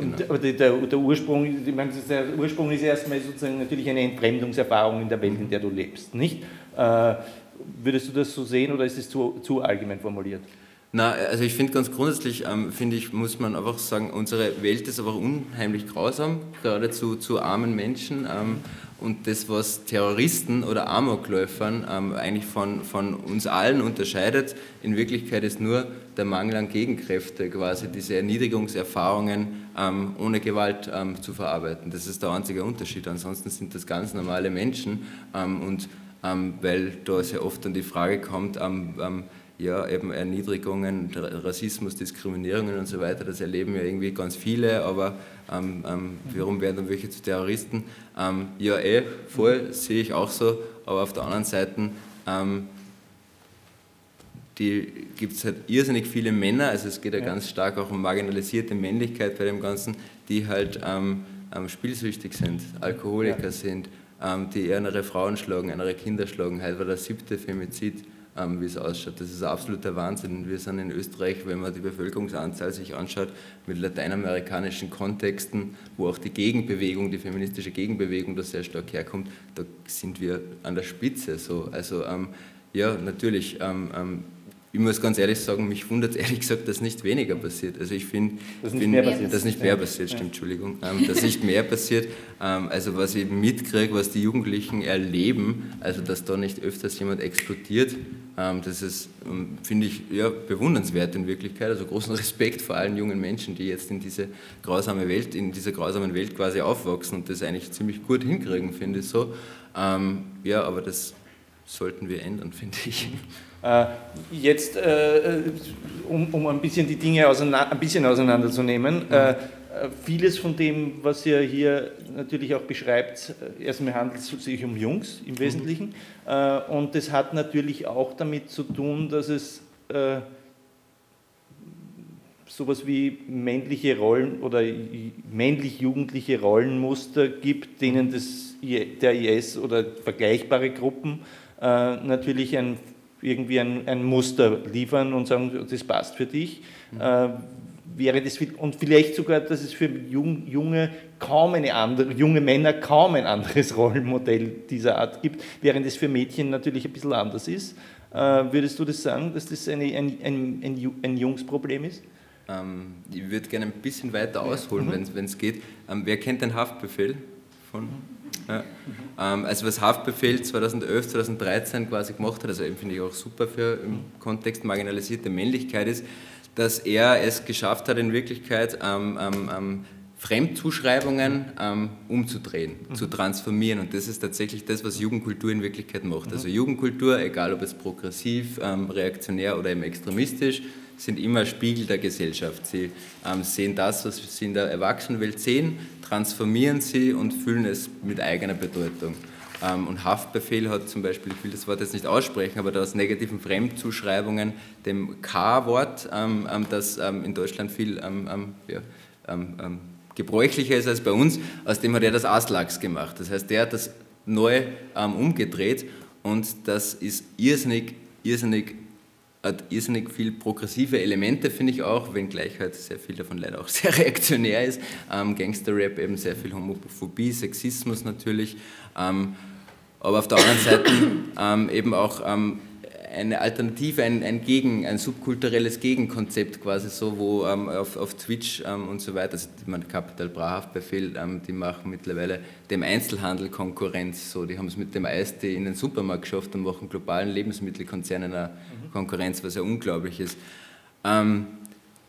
Genau. Aber der, der, Ursprung, meine, der Ursprung ist erstmal sozusagen natürlich eine Entfremdungserfahrung in der Welt, in der du lebst, nicht? Äh, würdest du das so sehen oder ist es zu, zu allgemein formuliert? Na, also ich finde ganz grundsätzlich, ähm, finde ich, muss man einfach sagen, unsere Welt ist einfach unheimlich grausam, gerade zu, zu armen Menschen. Ähm, und das, was Terroristen oder Amokläufern ähm, eigentlich von, von uns allen unterscheidet, in Wirklichkeit ist nur der Mangel an Gegenkräfte, quasi diese Erniedrigungserfahrungen ähm, ohne Gewalt ähm, zu verarbeiten. Das ist der einzige Unterschied. Ansonsten sind das ganz normale Menschen ähm, und ähm, weil da sehr oft dann die Frage kommt, ähm, ja, eben Erniedrigungen, Rassismus, Diskriminierungen und so weiter, das erleben ja irgendwie ganz viele, aber ähm, ähm, warum werden dann welche zu Terroristen? Ähm, ja, eh, voll, sehe ich auch so, aber auf der anderen Seite ähm, gibt es halt irrsinnig viele Männer, also es geht ja, ja, ganz stark auch um marginalisierte Männlichkeit bei dem Ganzen, die halt ähm, ähm, spielsüchtig sind, Alkoholiker ja. sind, die eher andere Frauen schlagen, andere Kinder schlagen. Heute war der siebte Femizid wie es ausschaut. Das ist absoluter Wahnsinn. Wir sind in Österreich, wenn man die Bevölkerungsanzahl sich anschaut, mit lateinamerikanischen Kontexten, wo auch die Gegenbewegung, die feministische Gegenbewegung da sehr stark herkommt, da sind wir an der Spitze. So. Also ähm, ja, natürlich. Ähm, ähm ich muss ganz ehrlich sagen, mich wundert ehrlich gesagt, dass nicht weniger passiert. Also ich finde, dass nicht mehr passiert, dass nicht mehr passiert stimmt, Entschuldigung, ähm, dass nicht mehr passiert. Ähm, also was ich mitkriege, was die Jugendlichen erleben, also dass da nicht öfters jemand explodiert, ähm, das ist, ähm, finde ich, ja, bewundernswert in Wirklichkeit. Also großen [LAUGHS] Respekt vor allen jungen Menschen, die jetzt in diese grausame Welt, in dieser grausamen Welt quasi aufwachsen und das eigentlich ziemlich gut hinkriegen, finde ich so. Ähm, ja, aber das sollten wir ändern, [LAUGHS] finde ich. Äh, jetzt, äh, um, um, ein bisschen die Dinge auseinander, ein bisschen auseinanderzunehmen, mhm. Äh, vieles von dem, was ihr hier natürlich auch beschreibt, erstmal handelt es sich um Jungs im mhm. Wesentlichen. Mhm. Und das hat natürlich auch damit zu tun, dass es sowas wie männliche Rollen oder männlich-jugendliche Rollenmuster gibt, denen das, der IS oder vergleichbare Gruppen natürlich ein irgendwie ein, ein Muster liefern und sagen, das passt für dich. Mhm. Äh, wäre das, und vielleicht sogar, dass es für jung, junge, kaum eine andere, junge Männer kaum ein anderes [LAUGHS] Rollenmodell dieser Art gibt, während es für Mädchen natürlich ein bisschen anders ist. Äh, würdest du das sagen, dass das eine, ein, ein, ein, ein Jungsproblem ist? Ähm, ich würde gerne ein bisschen weiter ausholen, mhm. wenn es geht. Ähm, wer kennt den Haftbefehl von? Ja. Ähm, also was Haftbefehl 2011, 2013 quasi gemacht hat, also eben finde ich auch super für im Kontext marginalisierte Männlichkeit ist, dass er es geschafft hat, in Wirklichkeit ähm, ähm, ähm Fremdzuschreibungen ähm, umzudrehen, mhm. zu transformieren. Und das ist tatsächlich das, was Jugendkultur in Wirklichkeit macht. Mhm. Also Jugendkultur, egal ob es progressiv, ähm, reaktionär oder eben extremistisch, sind immer Spiegel der Gesellschaft. Sie ähm, sehen das, was sie in der Erwachsenenwelt sehen, transformieren sie und fühlen es mit eigener Bedeutung. Ähm, und Haftbefehl hat zum Beispiel, ich will das Wort jetzt nicht aussprechen, aber aus negativen Fremdzuschreibungen dem K-Wort, ähm, ähm, das in Deutschland viel ja, gebräuchlicher ist als bei uns, aus dem hat er das Aslachs gemacht. Das heißt, der hat das neu umgedreht und das ist irrsinnig, irrsinnig hat irrsinnig viel progressive Elemente, finde ich auch, wenngleich halt sehr viel davon leider auch [LAUGHS] sehr reaktionär ist. Ähm, Gangster-Rap eben sehr viel Homophobie, Sexismus natürlich. Ähm, aber auf der anderen Seite ähm, eben auch ähm, eine Alternative, ein, ein, Gegen, ein subkulturelles Gegenkonzept quasi so, wo ähm, auf, auf Twitch ähm, und so weiter, also ich meine, Capital Bra Haftbefehl, ähm, die machen mittlerweile dem Einzelhandel Konkurrenz, so, die haben es mit dem Eistee in den Supermarkt geschafft und machen globalen Lebensmittelkonzernen eine mhm. Konkurrenz, was ja unglaublich ist. Ähm,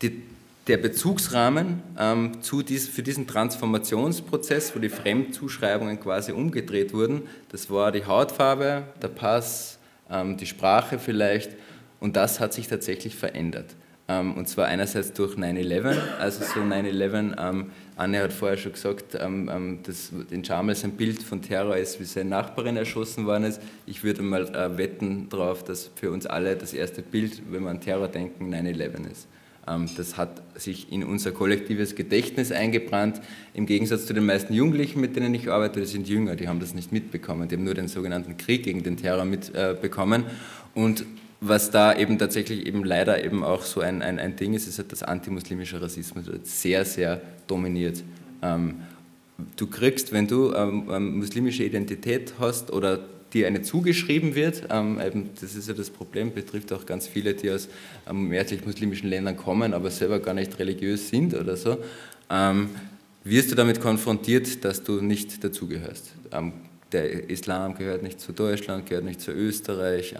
die, der Bezugsrahmen ähm, zu dies, für diesen Transformationsprozess, wo die Fremdzuschreibungen quasi umgedreht wurden, das war die Hautfarbe, der Pass, die Sprache vielleicht und das hat sich tatsächlich verändert. Ähm, und zwar einerseits durch 9-11, also so 9-11, ähm, Anne hat vorher schon gesagt, ähm, ähm, dass in Chalmers ein Bild von Terror ist, wie seine Nachbarin erschossen worden ist. Ich würde mal äh, wetten darauf, dass für uns alle das erste Bild, wenn wir an Terror denken, 9-11 ist. Ähm, das hat sich in unser kollektives Gedächtnis eingebrannt. Im Gegensatz zu den meisten Jugendlichen, mit denen ich arbeite, die sind jünger, die haben das nicht mitbekommen. Die haben nur den sogenannten Krieg gegen den Terror mitbekommen. Und was da eben tatsächlich eben leider eben auch so ein, ein, ein Ding ist, ist halt, dass antimuslimischer Rassismus sehr, sehr dominiert. Ähm, du kriegst, wenn du ähm, muslimische Identität hast oder die eine zugeschrieben wird. Ähm, das ist ja das Problem, betrifft auch ganz viele, die aus ähm, mehrheitlich muslimischen Ländern kommen, aber selber gar nicht religiös sind oder so. Ähm, wirst du damit konfrontiert, dass du nicht dazugehörst. Der Islam gehört nicht zu Deutschland, gehört nicht zu Österreich,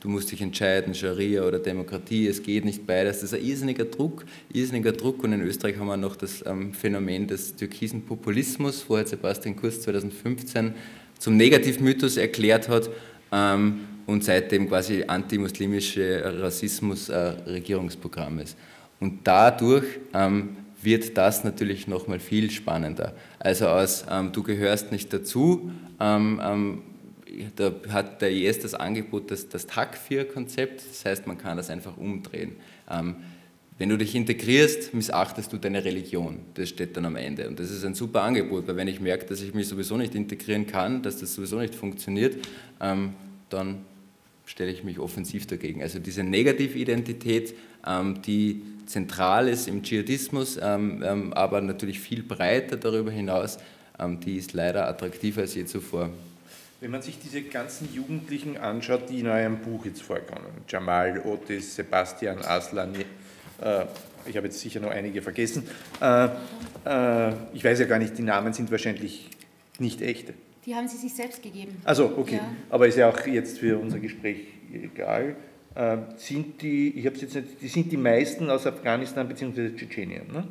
du musst dich entscheiden, Scharia oder Demokratie, es geht nicht beides. Das ist ein irrsinniger Druck, irrsinniger Druck und in Österreich haben wir noch das Phänomen des türkisen Populismus, wo hat Sebastian Kurz 2015 zum Negativmythos erklärt hat ähm, und seitdem quasi antimuslimische Rassismus äh, ist. Und dadurch ähm, wird das natürlich nochmal viel spannender. Also aus ähm, du gehörst nicht dazu, ähm, ähm, da hat der IS das Angebot, das, das TAC-4-Konzept, das heißt, man kann das einfach umdrehen. Wenn du dich integrierst, missachtest du deine Religion. Das steht dann am Ende. Und das ist ein super Angebot, weil wenn ich merke, dass ich mich sowieso nicht integrieren kann, dass das sowieso nicht funktioniert, ähm, dann stelle ich mich offensiv dagegen. Also diese Negatividentität, ähm, die zentral ist im Dschihadismus, ähm, ähm aber natürlich viel breiter darüber hinaus, ähm, die ist leider attraktiver als je zuvor. Wenn man sich diese ganzen Jugendlichen anschaut, die in eurem Buch jetzt vorkommen, Jamal, Otis, Sebastian, Aslan, ich habe jetzt sicher noch einige vergessen. Äh, äh, ich weiß ja gar nicht, die Namen sind wahrscheinlich nicht echte. Die haben sie sich selbst gegeben. Also okay, ja. aber ist ja auch jetzt für unser Gespräch egal. Sind die, ich habe jetzt nicht, die sind die meisten aus Afghanistan bzw. Tschetschenien, ne?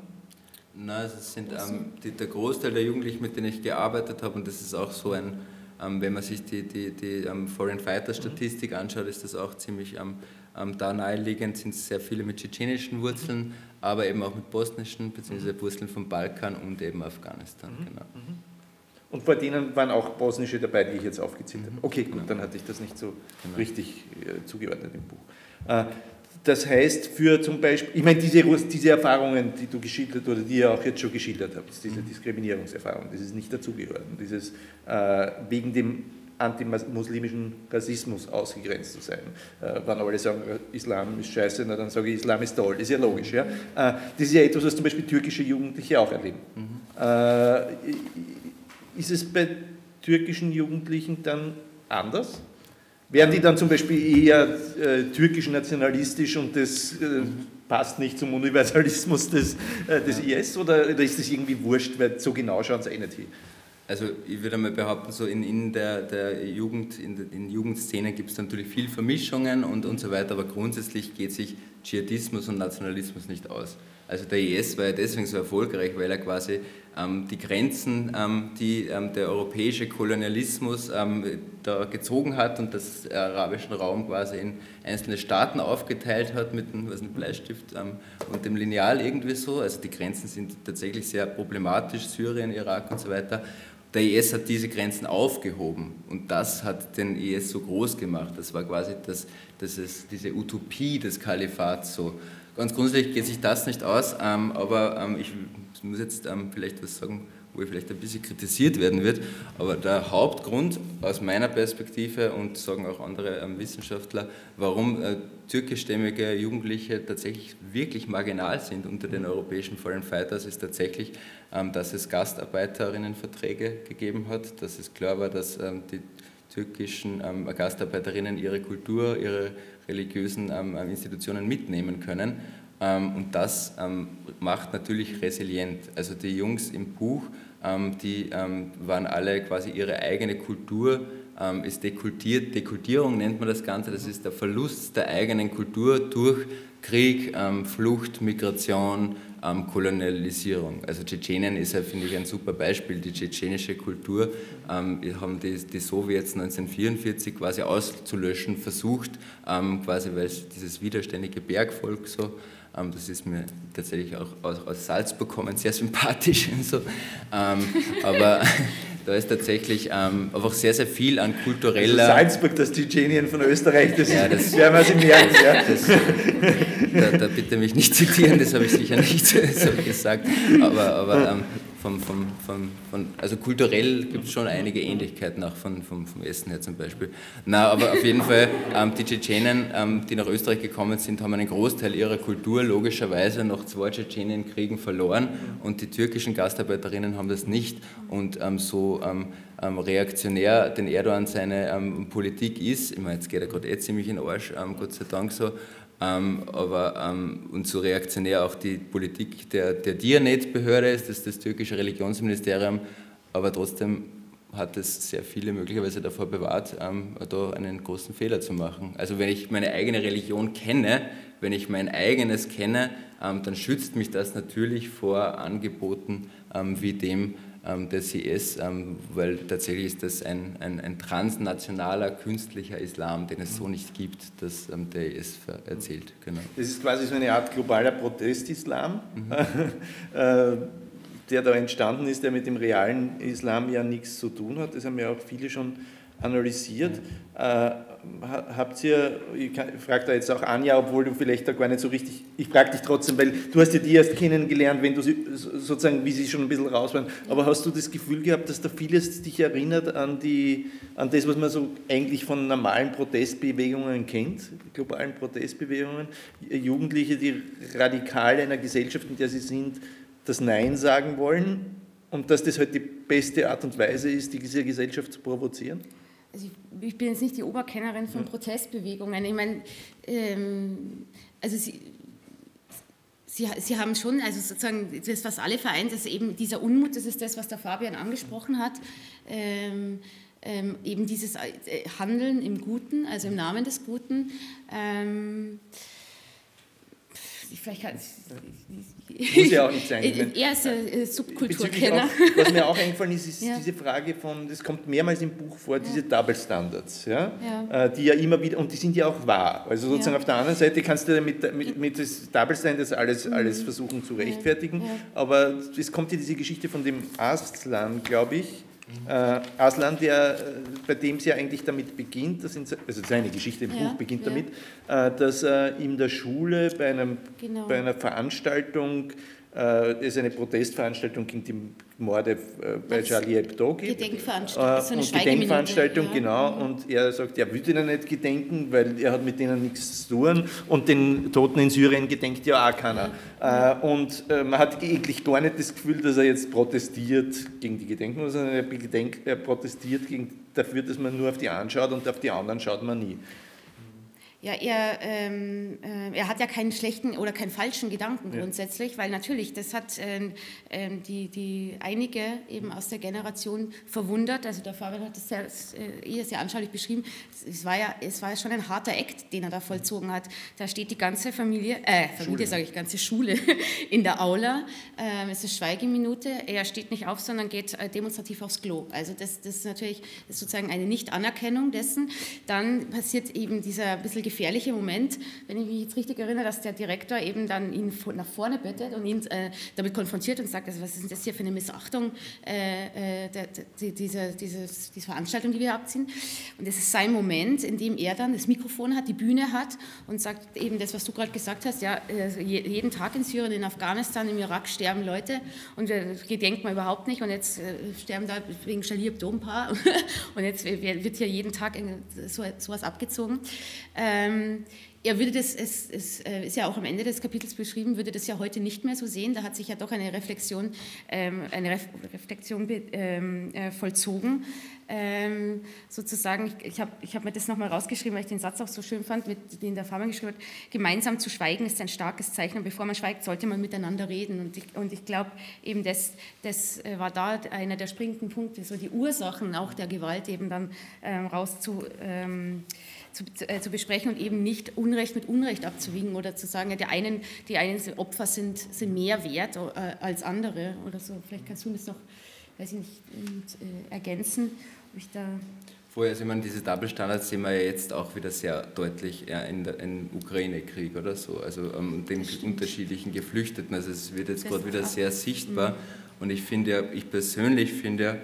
Nein, es sind ähm, die, der Großteil der Jugendlichen, mit denen ich gearbeitet habe, und das ist auch so ein, ähm, wenn man sich die, die, die ähm, Foreign Fighter Statistik anschaut, ist das auch ziemlich ähm, da naheliegend sind es sehr viele mit tschetschenischen Wurzeln, aber eben auch mit bosnischen bzw. Wurzeln vom Balkan und eben Afghanistan. Mhm. Genau. Mhm. Und bei denen waren auch bosnische dabei, die ich jetzt aufgezählt habe. Mhm. Okay, gut, genau. dann hatte ich das nicht so genau. richtig äh, zugeordnet im Buch. Äh, das heißt, für zum Beispiel, ich meine, diese, diese Erfahrungen, die du geschildert oder die ihr auch jetzt schon geschildert habt, diese mhm. Diskriminierungserfahrung, das ist nicht dazugehört. Dieses äh, wegen dem antimuslimischen Rassismus ausgegrenzt zu sein. Äh, wenn alle sagen, Islam ist scheiße, na, dann sage ich, Islam ist toll. Das ist ja logisch. Ja? Äh, das ist ja etwas, was zum Beispiel türkische Jugendliche auch erleben. Mhm. Äh, ist es bei türkischen Jugendlichen dann anders? Werden die dann zum Beispiel eher äh, türkisch nationalistisch und das äh, passt nicht zum Universalismus des, äh, des IS oder, oder, ist das irgendwie wurscht, weil so genau schauen sie eh nicht hin? Also ich würde mal behaupten, so in, in der, der Jugend, in, in Jugendszene gibt es natürlich viel Vermischungen und, und so weiter, aber grundsätzlich geht sich Dschihadismus und Nationalismus nicht aus. Also der IS war ja deswegen so erfolgreich, weil er quasi ähm, die Grenzen, ähm, die ähm, der europäische Kolonialismus ähm, da gezogen hat und das arabischen Raum quasi in einzelne Staaten aufgeteilt hat mit einem was, Bleistift ähm, und dem Lineal irgendwie so. Also die Grenzen sind tatsächlich sehr problematisch, Syrien, Irak und so weiter. Der IS hat diese Grenzen aufgehoben und das hat den IS so groß gemacht. Das war quasi das, das ist diese Utopie des Kalifats so. Ganz grundsätzlich geht sich das nicht aus, ähm, aber ähm, ich muss jetzt ähm, vielleicht was sagen, wo ich vielleicht ein bisschen kritisiert werden wird. Aber der Hauptgrund aus meiner Perspektive und sagen auch andere ähm, Wissenschaftler, warum äh, türkischstämmige Jugendliche tatsächlich wirklich marginal sind unter den europäischen Foreign Fighters, ist tatsächlich, dass es Gastarbeiterinnenverträge gegeben hat, dass es klar war, dass ähm, die türkischen Gastarbeiterinnen ihre Kultur, ihre religiösen ähm, ähm, Institutionen mitnehmen können. Ähm, und das macht natürlich resilient. Also die Jungs im Buch, die waren alle quasi ihre eigene Kultur ist dekultiert. Dekultierung nennt man das Ganze. Das ist der Verlust der eigenen Kultur durch Krieg, Flucht, Migration, ähm, Kolonialisierung. Also Tschetschenien ist, finde ich, ein super Beispiel. Die tschetschenische Kultur ähm, haben die, die Sowjets 1944 quasi auszulöschen versucht, ähm, quasi weil dieses widerständige Bergvolk so ähm, das ist mir tatsächlich auch aus, aus Salzburg kommend sehr sympathisch. So. Ähm, aber [LAUGHS] da ist tatsächlich ähm, einfach sehr, sehr viel an kultureller. Also Salzburg, das Tschetschenien von Österreich, das, ja, das werden wir sie merken. Ja. Das, da, da, bitte mich nicht zitieren, das habe ich sicher nicht [LAUGHS] so gesagt. Aber, aber ähm, vom, vom, vom, von, also kulturell gibt es schon einige Ähnlichkeiten, auch von, vom, vom Essen her zum Beispiel. Na, aber auf jeden Fall, ähm, die Tschetschenen, ähm, die nach Österreich gekommen sind, haben einen Großteil ihrer Kultur logischerweise nach zwei Tschetschenienkriegen verloren und die türkischen Gastarbeiterinnen haben das nicht. Und ähm, so ähm, ähm, reaktionär den Erdogan seine ähm, Politik ist, ich meine, jetzt geht er gerade eh ziemlich in den Arsch, Gott sei Dank so, ähm, aber, ähm, und so reaktionär auch die Politik der, der Dianet-Behörde ist, das das türkische Religionsministerium, aber trotzdem hat es sehr viele möglicherweise davor bewahrt, ähm, da einen großen Fehler zu machen. Also wenn ich meine eigene Religion kenne, wenn ich mein eigenes kenne, ähm, dann schützt mich das natürlich vor Angeboten ähm, wie dem, ähm, des IS, ähm, weil tatsächlich ist das ein, ein, ein, transnationaler künstlicher Islam, den es so nicht gibt, dass ähm, der IS erzählt. Genau. Das ist quasi so eine Art globaler Protestislam, mhm. [LAUGHS] Äh, der da entstanden ist, der mit dem realen Islam ja nichts zu tun hat. Das haben ja auch viele schon analysiert. Mhm habt ihr, ich frage da jetzt auch Anja, obwohl du vielleicht da gar nicht so richtig, ich frage dich trotzdem, weil du hast ja die erst kennengelernt, wenn du sie, sozusagen, wie sie schon ein bisschen raus waren, aber hast du das Gefühl gehabt, dass da vieles dich erinnert an, die, an das, was man so eigentlich von normalen Protestbewegungen kennt, globalen Protestbewegungen, Jugendliche, die radikal einer Gesellschaft, in der sie sind, das Nein sagen wollen und dass das halt die beste Art und Weise ist, diese Gesellschaft zu provozieren? Also ich, ich, bin jetzt nicht die Oberkennerin von Protestbewegungen. Ich meine, ähm, also sie, sie, sie haben schon, also sozusagen das, was alle vereint, ist eben dieser Unmut, das ist das, was der Fabian angesprochen hat. Ähm, ähm, eben dieses äh, Handeln im Guten, also im Namen des Guten. Ähm, vielleicht kann muss ja auch nicht sein. er ist ein Subkulturkenner. was mir auch eingefallen ist, ist [LAUGHS] ja. diese Frage von, das kommt mehrmals im Buch vor, diese. Double Standards, ja? ja? Äh, die ja immer wieder, und die sind ja auch wahr. Also sozusagen auf der anderen Seite kannst du mit, mit, mit das Double Standards alles, mhm. alles versuchen zu rechtfertigen, aber es kommt ja diese Geschichte von dem Aslan, glaube ich, äh, Aslan, der, äh, bei dem es ja eigentlich damit beginnt, das sind, also seine Geschichte im ja, Buch beginnt ja. damit, äh, dass er in der Schule bei, einem, genau. bei einer Veranstaltung äh, es eine Protestveranstaltung gegen die Morde äh, bei Charlie Hebdo gibt. Gedenkveranstaltung, so eine und Gedenkveranstaltung, ja. genau. Und er sagt, er würde ihnen nicht gedenken, weil er hat mit denen nichts zu tun. Und den Toten in Syrien gedenkt ja auch keiner. Ja. Äh, und man hat eigentlich gar nicht das Gefühl, dass er jetzt protestiert gegen die Gedenken, sondern er, er protestiert gegen, dafür, dass man nur auf die anschaut und auf die anderen schaut man nie. Ja, er, ähm, äh, er hat ja keinen schlechten oder keinen falschen Gedanken ja. grundsätzlich, weil natürlich, das hat ähm, ähm, die, die einige eben aus der Generation verwundert. Also der Fabian hat das sehr, äh, sehr anschaulich beschrieben. Es war, ja, es war ja schon ein harter Act, den er da vollzogen hat. Da steht die ganze Familie, äh, Familie sage ich, ganze Schule [LAUGHS] in der Aula. Ähm, es ist Schweigeminute. Er steht nicht auf, sondern geht äh, demonstrativ aufs Klo. Also das, das ist natürlich das ist sozusagen eine Nicht-Anerkennung dessen. Dann passiert eben dieser ein bisschen gefährliche Moment, wenn ich mich jetzt richtig erinnere, dass der Direktor eben dann ihn nach vorne bettet und ihn äh, damit konfrontiert und sagt, also was ist denn das hier für eine Missachtung äh, äh der, der, dieser, dieses, diese Veranstaltung, die wir abziehen. Und das ist sein Moment, in dem er dann das Mikrofon hat, die Bühne hat und sagt eben das, was du gerade gesagt hast, ja, äh, jeden Tag in Syrien, in Afghanistan, im Irak sterben Leute und wir gedenken man überhaupt nicht und jetzt äh, sterben da wegen ein paar [LAUGHS] und jetzt wird hier jeden Tag so, sowas abgezogen. Ähm, er würde das, es, es äh, ist ja auch am Ende des Kapitels beschrieben, würde das ja heute nicht mehr so sehen. Da hat sich ja doch eine Reflexion, ähm, eine Ref Reflexion ähm, äh, vollzogen. Ähm, sozusagen, ich, ich habe ich hab mir das nochmal rausgeschrieben, weil ich den Satz auch so schön fand, mit, den der Farmer geschrieben hat, gemeinsam zu schweigen ist ein starkes Zeichen und bevor man schweigt, sollte man miteinander reden. Und ich, und ich glaube, eben das, das äh, war da einer der springenden Punkte, so die Ursachen auch der Gewalt eben dann ähm, rauszu... Ähm, äh, zu, besprechen und eben nicht Unrecht mit Unrecht abzuwiegen oder zu sagen, ja, die einen, die einen Opfer sind, sind mehr wert äh, als andere oder so. Vielleicht kannst du das noch, weiß ich nicht, äh, ergänzen, ob ich da Vorher, also ich meine, diese Double Standards sehen wir ja jetzt auch wieder sehr deutlich in der, im Ukraine-Krieg oder so, also ähm, den unterschiedlichen Geflüchteten. Also es wird jetzt gerade wieder sehr sichtbar. Mhm. Und ich finde ja, ich persönlich finde ja,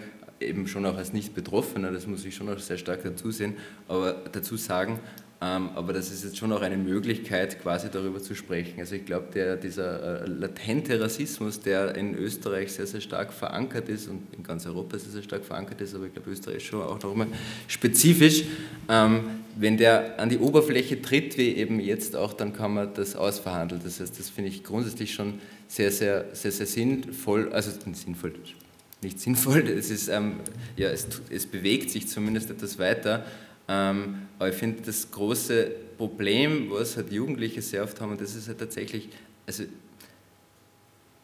eben schon auch als Nicht-Betroffener, das muss ich schon auch sehr stark dazu sehen, aber dazu sagen, ähm, aber das ist jetzt schon auch eine Möglichkeit, quasi darüber zu sprechen. Also ich glaube, dieser äh, latente Rassismus, der in Österreich sehr, sehr stark verankert ist und in ganz Europa sehr, sehr stark verankert ist, aber ich glaube, Österreich ist schon auch noch mal spezifisch, ähm, wenn der an die Oberfläche tritt, wie eben jetzt auch, dann kann man das ausverhandeln. Das heißt, das finde ich grundsätzlich schon sehr, sehr, sehr, sehr sinnvoll, also sinnvoll, nicht sinnvoll, es, ist, ähm, ja, es, es, bewegt sich zumindest etwas weiter. Ähm, aber ich finde, das große Problem, was halt Jugendliche sehr oft haben, und das ist halt tatsächlich, also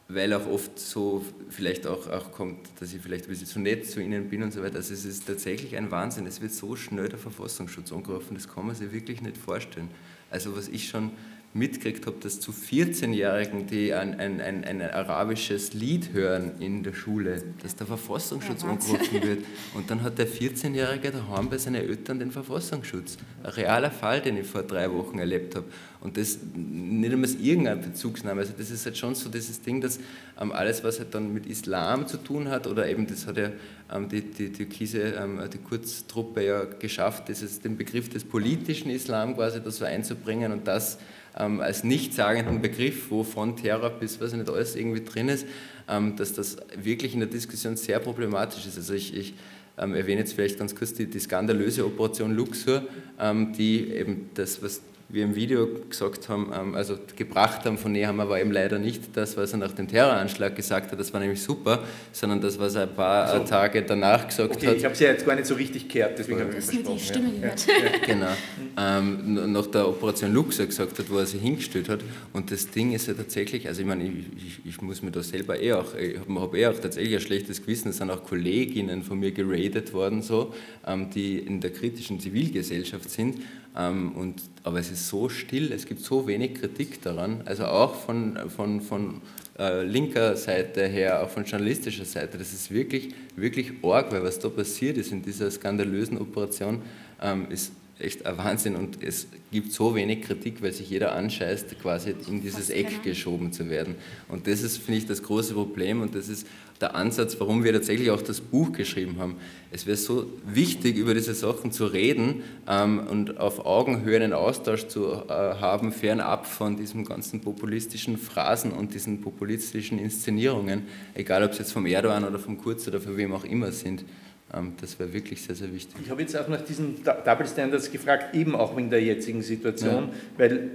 weil auch oft so vielleicht auch, auch kommt, dass ich vielleicht ein bisschen zu nett zu ihnen bin und so weiter. Also es ist tatsächlich ein Wahnsinn. Es wird so schnell der Verfassungsschutz angerufen, das kann man sich wirklich nicht vorstellen. Also was ich schon mitgekriegt habe, dass zu 14-Jährigen, die ein, ein, ein, ein, arabisches Lied hören in der Schule, dass der Verfassungsschutz ja, angerufen wird. Und dann hat der 14-Jährige daheim bei seinen Eltern den Verfassungsschutz. Ein realer Fall, den ich vor drei Wochen erlebt habe. Und das nicht einmal irgendein Bezugsnahme. Also das ist halt schon so dieses Ding, dass ähm, alles, was halt dann mit Islam zu tun hat, oder eben das hat ja ähm, die, die türkise, ähm, die Kurztruppe ja geschafft, dieses, den Begriff des politischen Islam quasi da so einzubringen und das ähm, als nichtssagenden Begriff, wo von Terror bis was nicht alles irgendwie drin ist, ähm, dass das wirklich in der Diskussion sehr problematisch ist. Also ich, ich ähm, erwähne jetzt vielleicht ganz kurz die, die skandalöse Operation Luxor, ähm, die eben das, was wir im Video gesagt haben, ähm, also gebracht haben von Nehammer, war eben leider nicht das, was er nach dem Terroranschlag gesagt hat, das war nämlich super, sondern das, was er ein paar so. Tage danach gesagt okay, hat. Ich habe es ja jetzt gar nicht so richtig gehört, deswegen habe ich versprochen. die Stimme ja. gehört. Ja. [LAUGHS] genau. Ähm, nach der Operation Luxor gesagt hat, wo er sich hingestellt hat. Und das Ding ist ja tatsächlich, also ich meine, ich, ich, ich muss mir da selber eh auch, ich habe hab eh auch tatsächlich ein schlechtes Gewissen, es sind auch Kolleginnen von mir geradet worden, so, ähm, die in der kritischen Zivilgesellschaft sind ähm, und, aber es ist so still, es gibt so wenig Kritik daran, also auch von, von, von äh, linker Seite her, auch von journalistischer Seite. Das ist wirklich, wirklich arg, weil was da passiert ist in dieser skandalösen Operation, ähm, ist echt ein Wahnsinn und es gibt so wenig Kritik, weil sich jeder anscheißt, quasi in dieses Eck geschoben zu werden. Und das ist, finde ich, das große Problem und das ist der Ansatz, warum wir tatsächlich auch das Buch geschrieben haben. Es wäre so wichtig, über diese Sachen zu reden ähm, und auf Augenhöhe einen Austausch zu äh, haben, fernab von diesen ganzen populistischen Phrasen und diesen populistischen Inszenierungen, egal ob es jetzt vom Erdogan oder vom Kurz oder von wem auch immer sind. Ähm, das wäre wirklich sehr, sehr wichtig. Ich habe jetzt auch nach diesen Double Standards gefragt, eben auch wegen der jetzigen Situation, ja. weil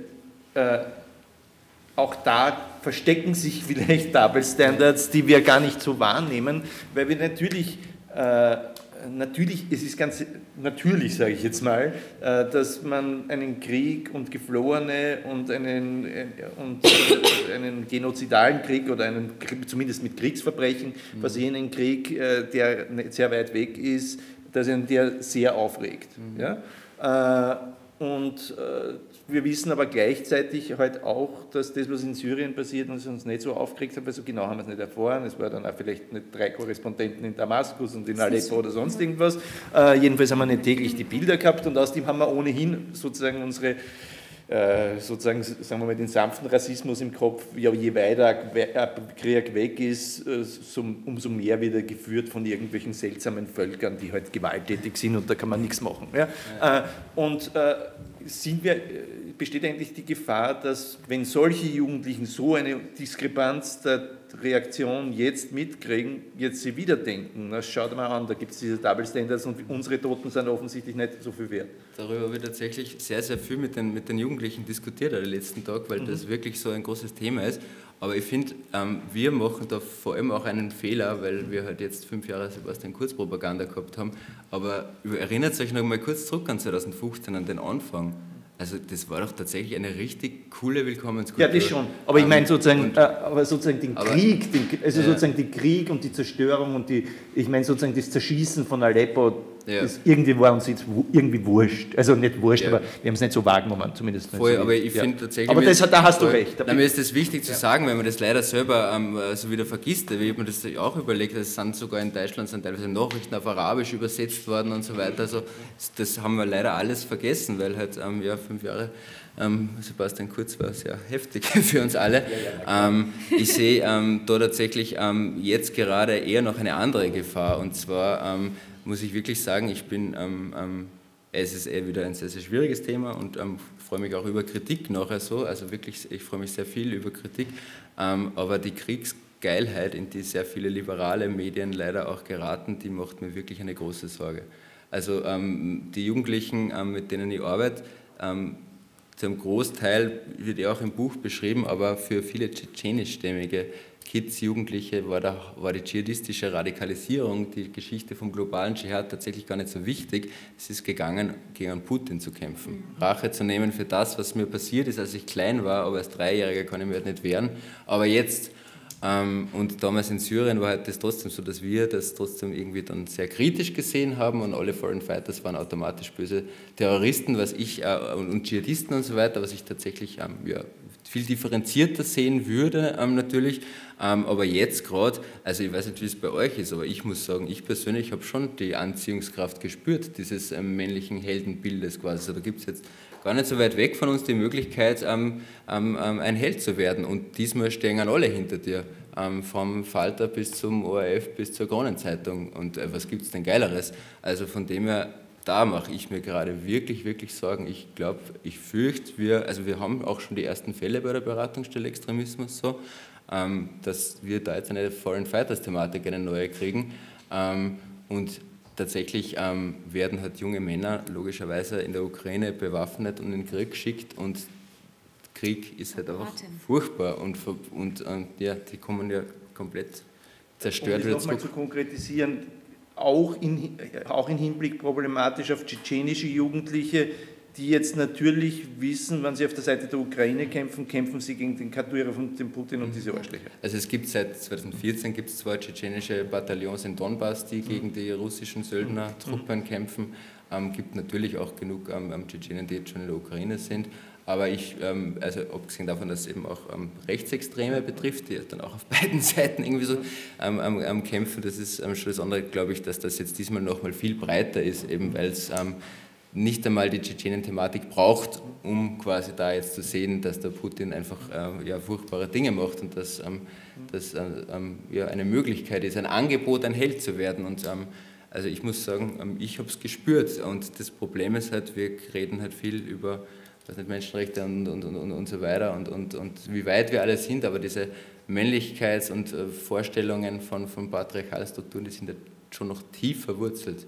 äh, auch da verstecken sich [LAUGHS] vielleicht Double Standards, die wir gar nicht so wahrnehmen, weil wir natürlich äh, natürlich, es ist ganz natürlich, sage ich jetzt mal, äh, dass man einen Krieg und Geflohene und einen, äh, und [COUGHS] einen genozidalen Krieg oder einen zumindest mit Kriegsverbrechen mhm. versehenen Krieg, der sehr weit weg ist, dass ihn der sehr aufregt. Mhm. Ja? Und wir wissen aber gleichzeitig halt auch, dass das, was in Syrien passiert, uns, uns nicht so aufgeregt hat, weil so genau haben wir es nicht erfahren. Es war dann auch vielleicht nicht drei Korrespondenten in Damaskus und in Aleppo oder sonst irgendwas. Äh, jedenfalls haben wir nicht täglich die Bilder gehabt und außerdem haben wir ohnehin sozusagen unsere sozusagen, sagen wir mal, den sanften Rassismus im Kopf, ja, je weiter ein Krieg weg ist, äh, umso mehr wieder geführt von irgendwelchen seltsamen Völkern, die halt gewalttätig sind und da kann man nichts machen. Ja? ja. Und sind wir, besteht eigentlich die Gefahr, dass wenn solche Jugendlichen so eine Diskrepanz der Reaktion jetzt mitkriegen, jetzt sie wieder denken, na schaut mal an, da gibt es diese Double Standards und unsere Toten sind offensichtlich nicht so viel wert. Darüber ich tatsächlich sehr, sehr viel mit den, mit den Jugendlichen diskutiert am letzten Tag, weil mhm. das wirklich so ein großes Thema ist. Aber ich finde, ähm, wir machen da vor allem auch einen Fehler, weil wir halt jetzt fünf Jahre Sebastian Kurz Propaganda gehabt haben. Aber erinnert euch noch mal kurz zurück an 2015, an den Anfang also das war doch tatsächlich eine richtig coole Willkommenskultur. Ja, das schon. Aber ich meine sozusagen, äh, aber sozusagen den Krieg, den, also ja. sozusagen den Krieg und die Zerstörung und die, ich meine sozusagen das Zerschießen von Aleppo, ja. das irgendwie war uns jetzt irgendwie wurscht. Also nicht wurscht, ja. aber wir haben es nicht so wahrgenommen, zumindest. Voll, so aber ich finde tatsächlich. Aber das, da hast du recht. Da mir ist das wichtig zu sagen, wenn man das leider selber ähm, so wieder vergisst, ich mir das auch überlegt, es sind sogar in Deutschland sind teilweise Nachrichten auf Arabisch übersetzt worden und so weiter. Also das haben wir leider alles vergessen, weil halt ähm, ja, fünf Jahre ähm, Sebastian Kurz war sehr heftig [LAUGHS] für uns alle. Ähm, ich sehe ähm, da tatsächlich ähm, jetzt gerade eher noch eine andere Gefahr. Und zwar ähm, muss ich wirklich sagen, ich bin, ähm, es ist eher wieder ein sehr, sehr schwieriges Thema und freue mich auch über Kritik nachher so. Also wirklich, ich freue mich sehr viel über Kritik. aber die Kriegsgeilheit, in die sehr viele liberale Medien leider auch geraten, die macht mir wirklich eine große Sorge. Also die Jugendlichen, mit denen ich arbeite, zum Großteil wird ja auch im Buch beschrieben, aber für viele tschetschenischstämmige Kids, Jugendliche war, da, war die dschihadistische Radikalisierung, die Geschichte vom globalen Dschihad tatsächlich gar nicht so wichtig. Es ist gegangen, gegen Putin zu kämpfen, mhm. Rache zu nehmen für das, was mir passiert ist, als ich klein war, aber als Dreijähriger kann ich mir halt nicht wehren. Aber jetzt ähm, und damals in Syrien war halt das trotzdem so, dass wir das trotzdem irgendwie dann sehr kritisch gesehen haben und alle Foreign Fighters waren automatisch böse Terroristen, was ich äh, und Dschihadisten und so weiter, was ich tatsächlich ähm, ja, viel differenzierter sehen würde ähm, natürlich. aber jetzt gerade, also ich weiß nicht, wie es bei euch ist, aber ich muss sagen, ich persönlich habe schon die Anziehungskraft gespürt, dieses männlichen Heldenbildes quasi. Also da gibt es jetzt gar nicht so weit weg von uns die Möglichkeit, ähm, ähm, ähm, ein Held zu werden. Und diesmal stehen alle hinter dir, ähm, vom Falter bis zum ORF bis zur Kronenzeitung. Und äh, was gibt es denn Geileres? Also von dem her, da mache ich mir gerade wirklich, wirklich Sorgen. Ich glaube, ich fürchte, wir, also wir haben auch schon die ersten Fälle bei der Beratungsstelle Extremismus so, ähm, dass wir da jetzt eine Foreign Fighters Thematik, eine neue kriegen. Ähm, und tatsächlich ähm, werden halt junge Männer logischerweise in der Ukraine bewaffnet und in den Krieg geschickt und Krieg ist halt einfach furchtbar und, und, und ja, die kommen ja komplett zerstört um wieder zurück. zu konkretisieren, auch in, auch in Hinblick problematisch auf tschetschenische Jugendliche, die jetzt natürlich wissen, wenn sie auf der Seite der Ukraine kämpfen, kämpfen sie gegen den Kadyrov und den Putin und diese Arschlöcher. Also es gibt seit 2014 gibt es zwei tschetschenische Bataillons in Donbass, die mhm. gegen die russischen Söldnertruppen mhm. kämpfen. Ähm, gibt natürlich auch genug ähm, Tschetschenen, die jetzt schon in der Ukraine sind. Aber ich, ähm, also abgesehen davon, dass es eben auch ähm, Rechtsextreme betrifft, die dann auch auf [LAUGHS] beiden Seiten irgendwie so ähm, ähm, kämpfen, das ist ähm, schon das andere, glaube ich, dass das jetzt diesmal nochmal viel breiter ist, eben weil es ähm, nicht einmal die Tschetschenen-Thematik braucht, um quasi da jetzt zu sehen, dass der Putin einfach äh, ja, furchtbare Dinge macht und dass das äh, ja, eine Möglichkeit ist, ein Angebot, ein Held zu werden. Und also ich muss sagen, ich habe es gespürt und das Problem ist halt, wir reden halt viel über was nicht, Menschenrechte und, und, und, und so weiter und, und, und wie weit wir alle sind, aber diese Männlichkeits- und äh, Vorstellungen von, von patriarchalen Strukturen, die sind ja schon noch tief verwurzelt.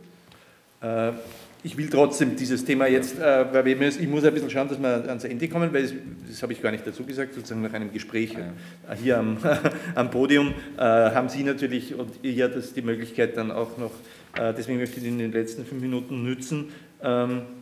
Äh, ich will trotzdem dieses Thema jetzt, äh, weil ich muss ein bisschen schauen, dass wir ans Ende kommen, weil das, das habe ich gar nicht dazu gesagt, sozusagen nach einem Gespräch ja. hier am, [LAUGHS] am Podium äh, haben Sie natürlich und ihr das die Möglichkeit dann auch noch, deswegen möchte ich in den letzten fünf Minuten nützen, ähm, äh,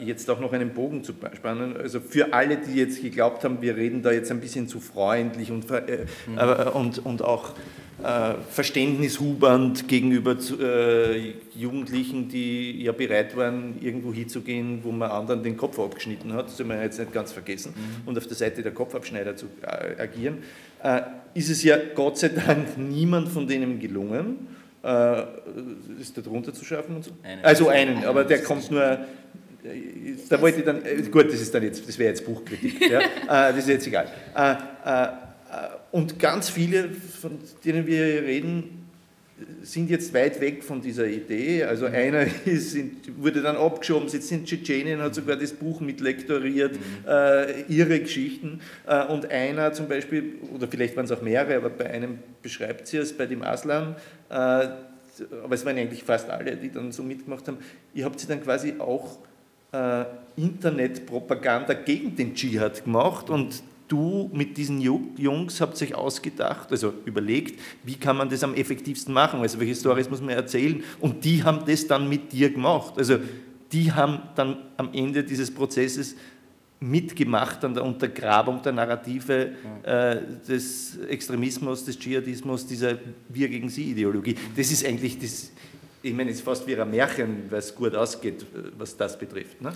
jetzt auch noch einen Bogen zu spannen. Also für alle, die jetzt geglaubt haben, wir reden da jetzt ein bisschen zu freundlich und, äh, mhm. und, und auch äh, verständnishubernd gegenüber zu, äh, Jugendlichen, die ja bereit waren, irgendwo hinzugehen, wo man anderen den Kopf abgeschnitten hat, das soll man jetzt nicht ganz vergessen, mhm. und auf der Seite der Kopfabschneider zu äh, agieren, äh, ist es ja Gott sei Dank niemand von denen gelungen, äh, ist da drunter zu schaffen und so? Einen. Also einen, aber der kommt nur äh, da wollte ich dann, gut, das ist dann jetzt, das wäre jetzt Buchkritik, ja, [LAUGHS] das ist jetzt egal. Und ganz viele, von denen wir hier reden, sind jetzt weit weg von dieser Idee. Also einer [LAUGHS] ist, wurde dann abgeschoben, sitzt in Tschetschenien, hat sogar das Buch mitlektoriert, mhm. äh, ihre Geschichten. Äh, und einer zum Beispiel, oder vielleicht waren es auch mehrere, aber bei einem beschreibt sie es, bei dem Aslan, äh, aber es waren eigentlich fast alle, die dann so mitgemacht haben, ihr habt sie dann quasi auch äh, Internetpropaganda gegen den Dschihad gemacht und du mit diesen Jungs habt sich ausgedacht, also überlegt, wie kann man das am effektivsten machen, also welche Stories muss man erzählen und die haben das dann mit dir gemacht. Also die haben dann am Ende dieses Prozesses mitgemacht an der Untergrabung der Narrative äh, des Extremismus, des Dschihadismus, dieser Wir gegen Sie Ideologie. Das ist eigentlich das ich meine, es ist fast wie ein Märchen, weil es gut ausgeht, was das betrifft. Ne?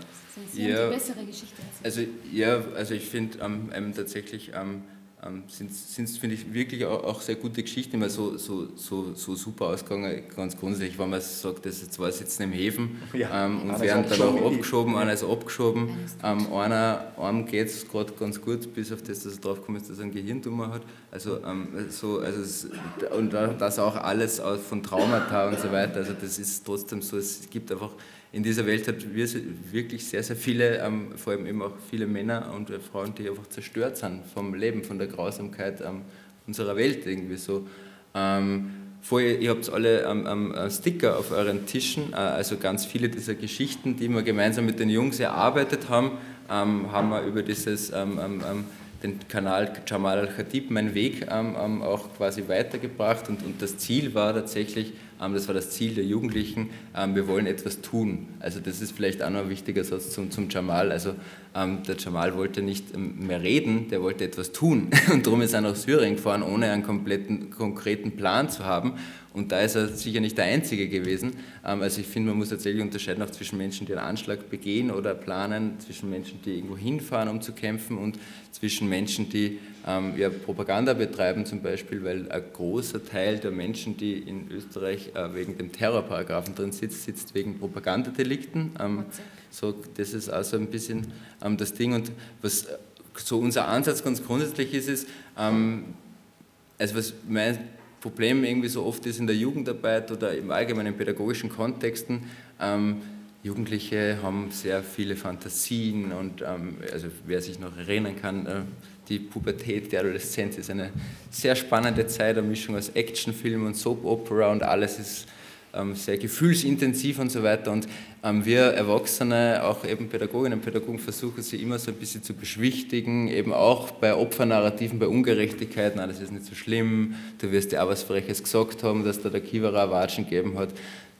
Sie ja, haben die bessere Geschichte. Also, ja, also ich finde ähm, tatsächlich ähm, ähm, sind es, finde ich, wirklich auch, auch, sehr gute Geschichten, immer so, so, so, so super ausgegangen, ganz grundsätzlich, wenn man sagt, das zwei sitzen im Häfen [LAUGHS] ja, ähm, und werden dann auch abgeschoben, einer ist abgeschoben, ähm, einer, einem geht es gerade ganz gut, bis auf das, dass er drauf kommt, dass er einen Gehirntumor hat, also, ähm, so, also es, und das auch alles von Traumata und so weiter, also das ist trotzdem so, es gibt einfach in dieser Welt hat wir wirklich sehr, sehr viele, ähm, vor allem eben auch viele Männer und Frauen, die einfach zerstört sind vom Leben, von der Grausamkeit ähm, unserer Welt irgendwie so. Ähm, vorher, ihr habt alle ähm, Sticker auf euren Tischen, äh, also ganz viele dieser Geschichten, die wir gemeinsam mit den Jungs erarbeitet haben, ähm, haben wir über dieses ähm, den Kanal Jamal al-Khatib, mein Weg, auch quasi weitergebracht und, und das Ziel war tatsächlich, ähm, das war das Ziel der Jugendlichen. Ähm, wir wollen etwas tun. Also das ist vielleicht auch noch ein wichtiger Satz zum, zum Jamal. Also ähm, der Jamal wollte nicht mehr reden, der wollte etwas tun. [LAUGHS] Und darum ist er nach Syrien gefahren, ohne einen kompletten, konkreten Plan zu haben. Und da ist er sicher nicht der Einzige gewesen. Also ich finde, man muss tatsächlich unterscheiden auch zwischen Menschen, die einen Anschlag begehen oder planen, zwischen Menschen, die irgendwo hinfahren, um zu kämpfen und zwischen Menschen, die ähm, ja, Propaganda betreiben zum Beispiel, weil ein großer Teil der Menschen, die in Österreich äh, wegen dem Terrorparagraphen drin sitzt, sitzt wegen Propagandadelikten. Ähm, so, das ist also ein bisschen ähm, das Ding und was äh, so unser Ansatz ganz grundsätzlich ist, ist, ähm, also was mein Problem irgendwie so oft ist in der Jugendarbeit oder im allgemeinen pädagogischen Kontexten, ähm, Jugendliche haben sehr viele Fantasien und ähm, also wer sich noch erinnern kann, äh, die Pubertät, die Adoleszenz ist eine sehr spannende Zeit, eine Mischung aus Actionfilm und Soap Opera und alles ist ähm, sehr gefühlsintensiv und so weiter. Und ähm, wir Erwachsene, auch eben Pädagoginnen und Pädagogen, versuchen sie immer so ein bisschen zu beschwichtigen, eben auch bei Opfernarrativen, bei Ungerechtigkeiten, alles ist nicht so schlimm, du wirst ja auch was Freches gesagt haben, dass da der Kiewerer Watschen gegeben hat.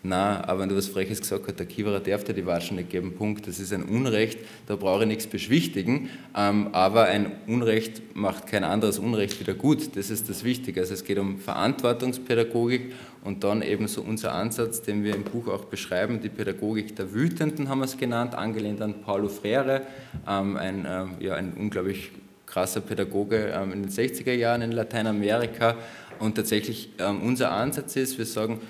Na, aber wenn du was Freches gesagt hast, der Kiewerer darf dir die Watschen nicht geben, Punkt. Das ist ein Unrecht, da brauche ich nichts beschwichtigen. Ähm, aber ein Unrecht macht kein anderes Unrecht wieder gut. Das ist das Wichtige. Also es geht um Verantwortungspädagogik und dann eben so unser Ansatz, den wir im Buch auch beschreiben, die Pädagogik der Wütenden haben wir es genannt, angelehnt an Paulo Freire, ähm, ein, ähm, ja, ein unglaublich krasser Pädagoge ähm, in den 60er Jahren in Lateinamerika. Und tatsächlich ähm, unser Ansatz ist, wir sagen,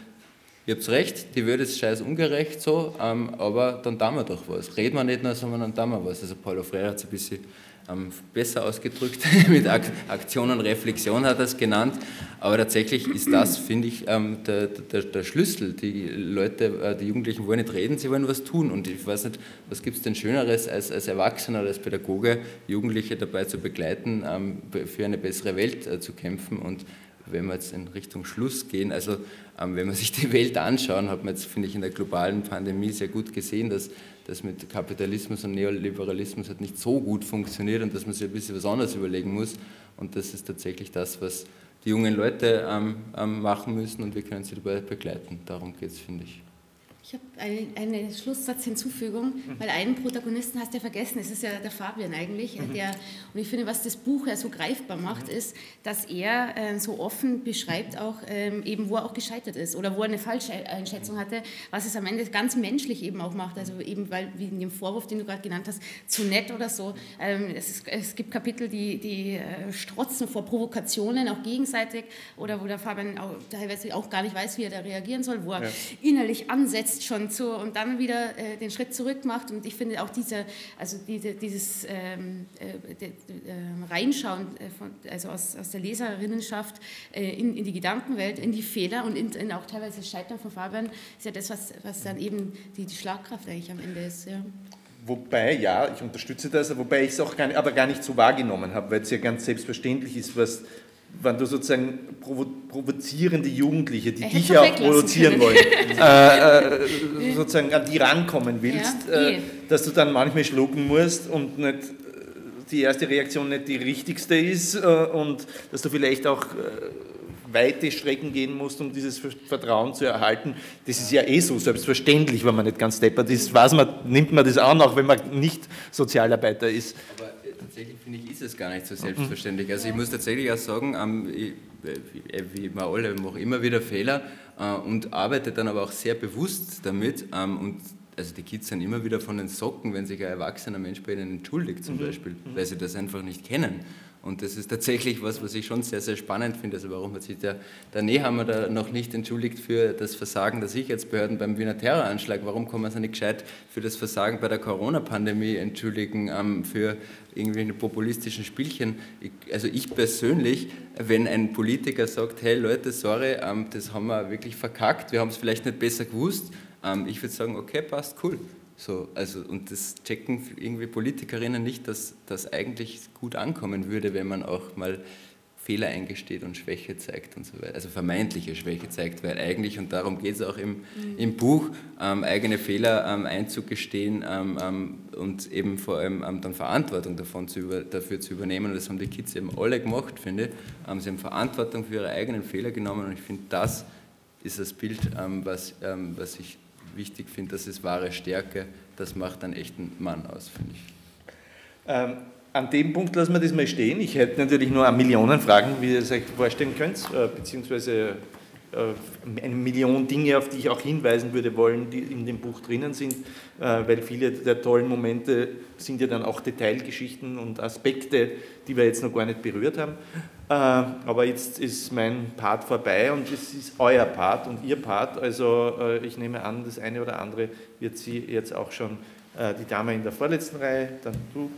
ihr habt recht, die Welt ist scheiß ungerecht so, ähm, aber dann tun wir doch was. Reden wir nicht nur, sondern dann tun wir was. Also Paulo Freire hat es ein bisschen ähm, besser ausgedrückt, [LAUGHS] mit Ak Aktion und Reflexion hat er es genannt, aber tatsächlich ist das, finde ich, ähm, der, der, der, Schlüssel. Die Leute, äh, die Jugendlichen wollen nicht reden, sie wollen was tun und ich weiß nicht, was gibt es denn Schöneres als, als Erwachsener als Pädagoge, Jugendliche dabei zu begleiten, ähm, für eine bessere Welt äh, zu kämpfen und wenn wir jetzt in Richtung Schluss gehen, also ähm, wenn man sich die Welt anschaut, hat man jetzt, finde ich, in der globalen Pandemie sehr gut gesehen, dass das mit Kapitalismus und Neoliberalismus hat nicht so gut funktioniert und dass man sich ein bisschen was anderes überlegen muss. Und das ist tatsächlich das, was die jungen Leute ähm, ähm, machen müssen und wir können sie dabei begleiten. Darum geht es, finde ich. Ich habe eine, eine Schlusssatzhinzufügung, mhm. weil einen Protagonisten hast du ja vergessen, es ist ja der Fabian eigentlich. Mhm. Der, und ich finde, was das Buch ja so greifbar macht, mhm. ist, dass er äh, so offen beschreibt, auch ähm, eben, wo er auch gescheitert ist oder wo er eine falsche Einschätzung hatte, was es am Ende ganz menschlich eben auch macht. Also eben, weil, wie in dem Vorwurf, den du gerade genannt hast, zu nett oder so. Ähm, es, ist, es, gibt Kapitel, die, die äh, strotzen vor Provokationen, auch gegenseitig, oder wo der Fabian auch, teilweise auch gar nicht weiß, wie er da reagieren soll, wo er ja. innerlich ansetzt, schon zu und dann wieder äh, den Schritt zurück macht. Und ich finde auch diese, also diese, dieses ähm, äh, de, äh, Reinschauen von, also aus, aus der Leserinnenschaft äh, in, in die Gedankenwelt, in die Fehler und in, in auch teilweise Scheitern von Fabian ist ja das, was, was dann eben die, die Schlagkraft eigentlich am Ende ist. Ja. Wobei, ja, ich unterstütze das, wobei ich es auch gar nicht, aber gar nicht so wahrgenommen habe, weil es ja ganz selbstverständlich ist, was wenn du sozusagen provo provozierende Jugendliche, die dich ja auch provozieren wollen, [LAUGHS] äh, äh, sozusagen an die rankommen willst, ja, äh, dass du dann manchmal schlucken musst und nicht die erste Reaktion nicht die richtigste ist äh, und dass du vielleicht auch äh, weite Strecken gehen musst, um dieses Vertrauen zu erhalten. Das ist ja eh so selbstverständlich, wenn man nicht ganz deppert ist. Was man, nimmt man das an, auch wenn man nicht Sozialarbeiter ist. Aber tatsächlich finde ich, ist es gar nicht so selbstverständlich. Also ich muss tatsächlich auch sagen, ähm, ich, wie wir alle, mache immer wieder Fehler äh, und arbeite dann aber auch sehr bewusst damit. Ähm, und also die Kids sind immer wieder von den Socken, wenn sich ein erwachsener Mensch bei ihnen entschuldigt zum mhm. Beispiel, weil sie das einfach nicht kennen. Und das ist tatsächlich was, was ich schon sehr, sehr spannend finde. Also warum hat sich der, der Nehammer da noch nicht entschuldigt für das Versagen der Sicherheitsbehörden beim Wiener Terroranschlag? Warum kann man sich nicht gescheit für das Versagen bei der Corona-Pandemie entschuldigen, ähm, für irgendwelche populistischen Spielchen? Ich, also ich persönlich, wenn ein Politiker sagt, hey Leute, sorry, ähm, das haben wir wirklich verkackt, wir haben es vielleicht nicht besser gewusst, ähm, ich würde sagen, okay, passt, cool. So, also, und das checken irgendwie Politikerinnen nicht, dass das eigentlich gut ankommen würde, wenn man auch mal Fehler eingesteht und Schwäche zeigt und so weiter. Also vermeintliche Schwäche zeigt, weil eigentlich, und darum geht es auch im, mhm. im Buch, ähm, eigene Fehler ähm, einzugestehen ähm, ähm und eben vor allem ähm, dann Verantwortung davon zu über, dafür zu übernehmen. Und das haben die Kids eben alle gemacht, finde ich. Ähm, sie haben Verantwortung für ihre eigenen Fehler genommen und ich finde, das ist das Bild, was, was ich wichtig finde, das ist wahre Stärke, das macht einen echten Mann aus, finde ich. Ähm, an dem Punkt lassen wir das mal stehen. Ich hätte natürlich nur eine Million Fragen, wie ihr es euch vorstellen könnt, äh, beziehungsweise äh, eine Million Dinge, auf die ich auch hinweisen würde wollen, die in dem Buch drinnen sind, äh, weil viele der tollen Momente sind ja dann auch Detailgeschichten und Aspekte, die wir jetzt noch gar nicht berührt haben. Äh, aber jetzt ist mein Part vorbei und es ist euer Part und ihr Part. Also äh, ich nehme an, das eine oder andere wird sie jetzt auch schon, die Dame in der vorletzten Reihe, dann du,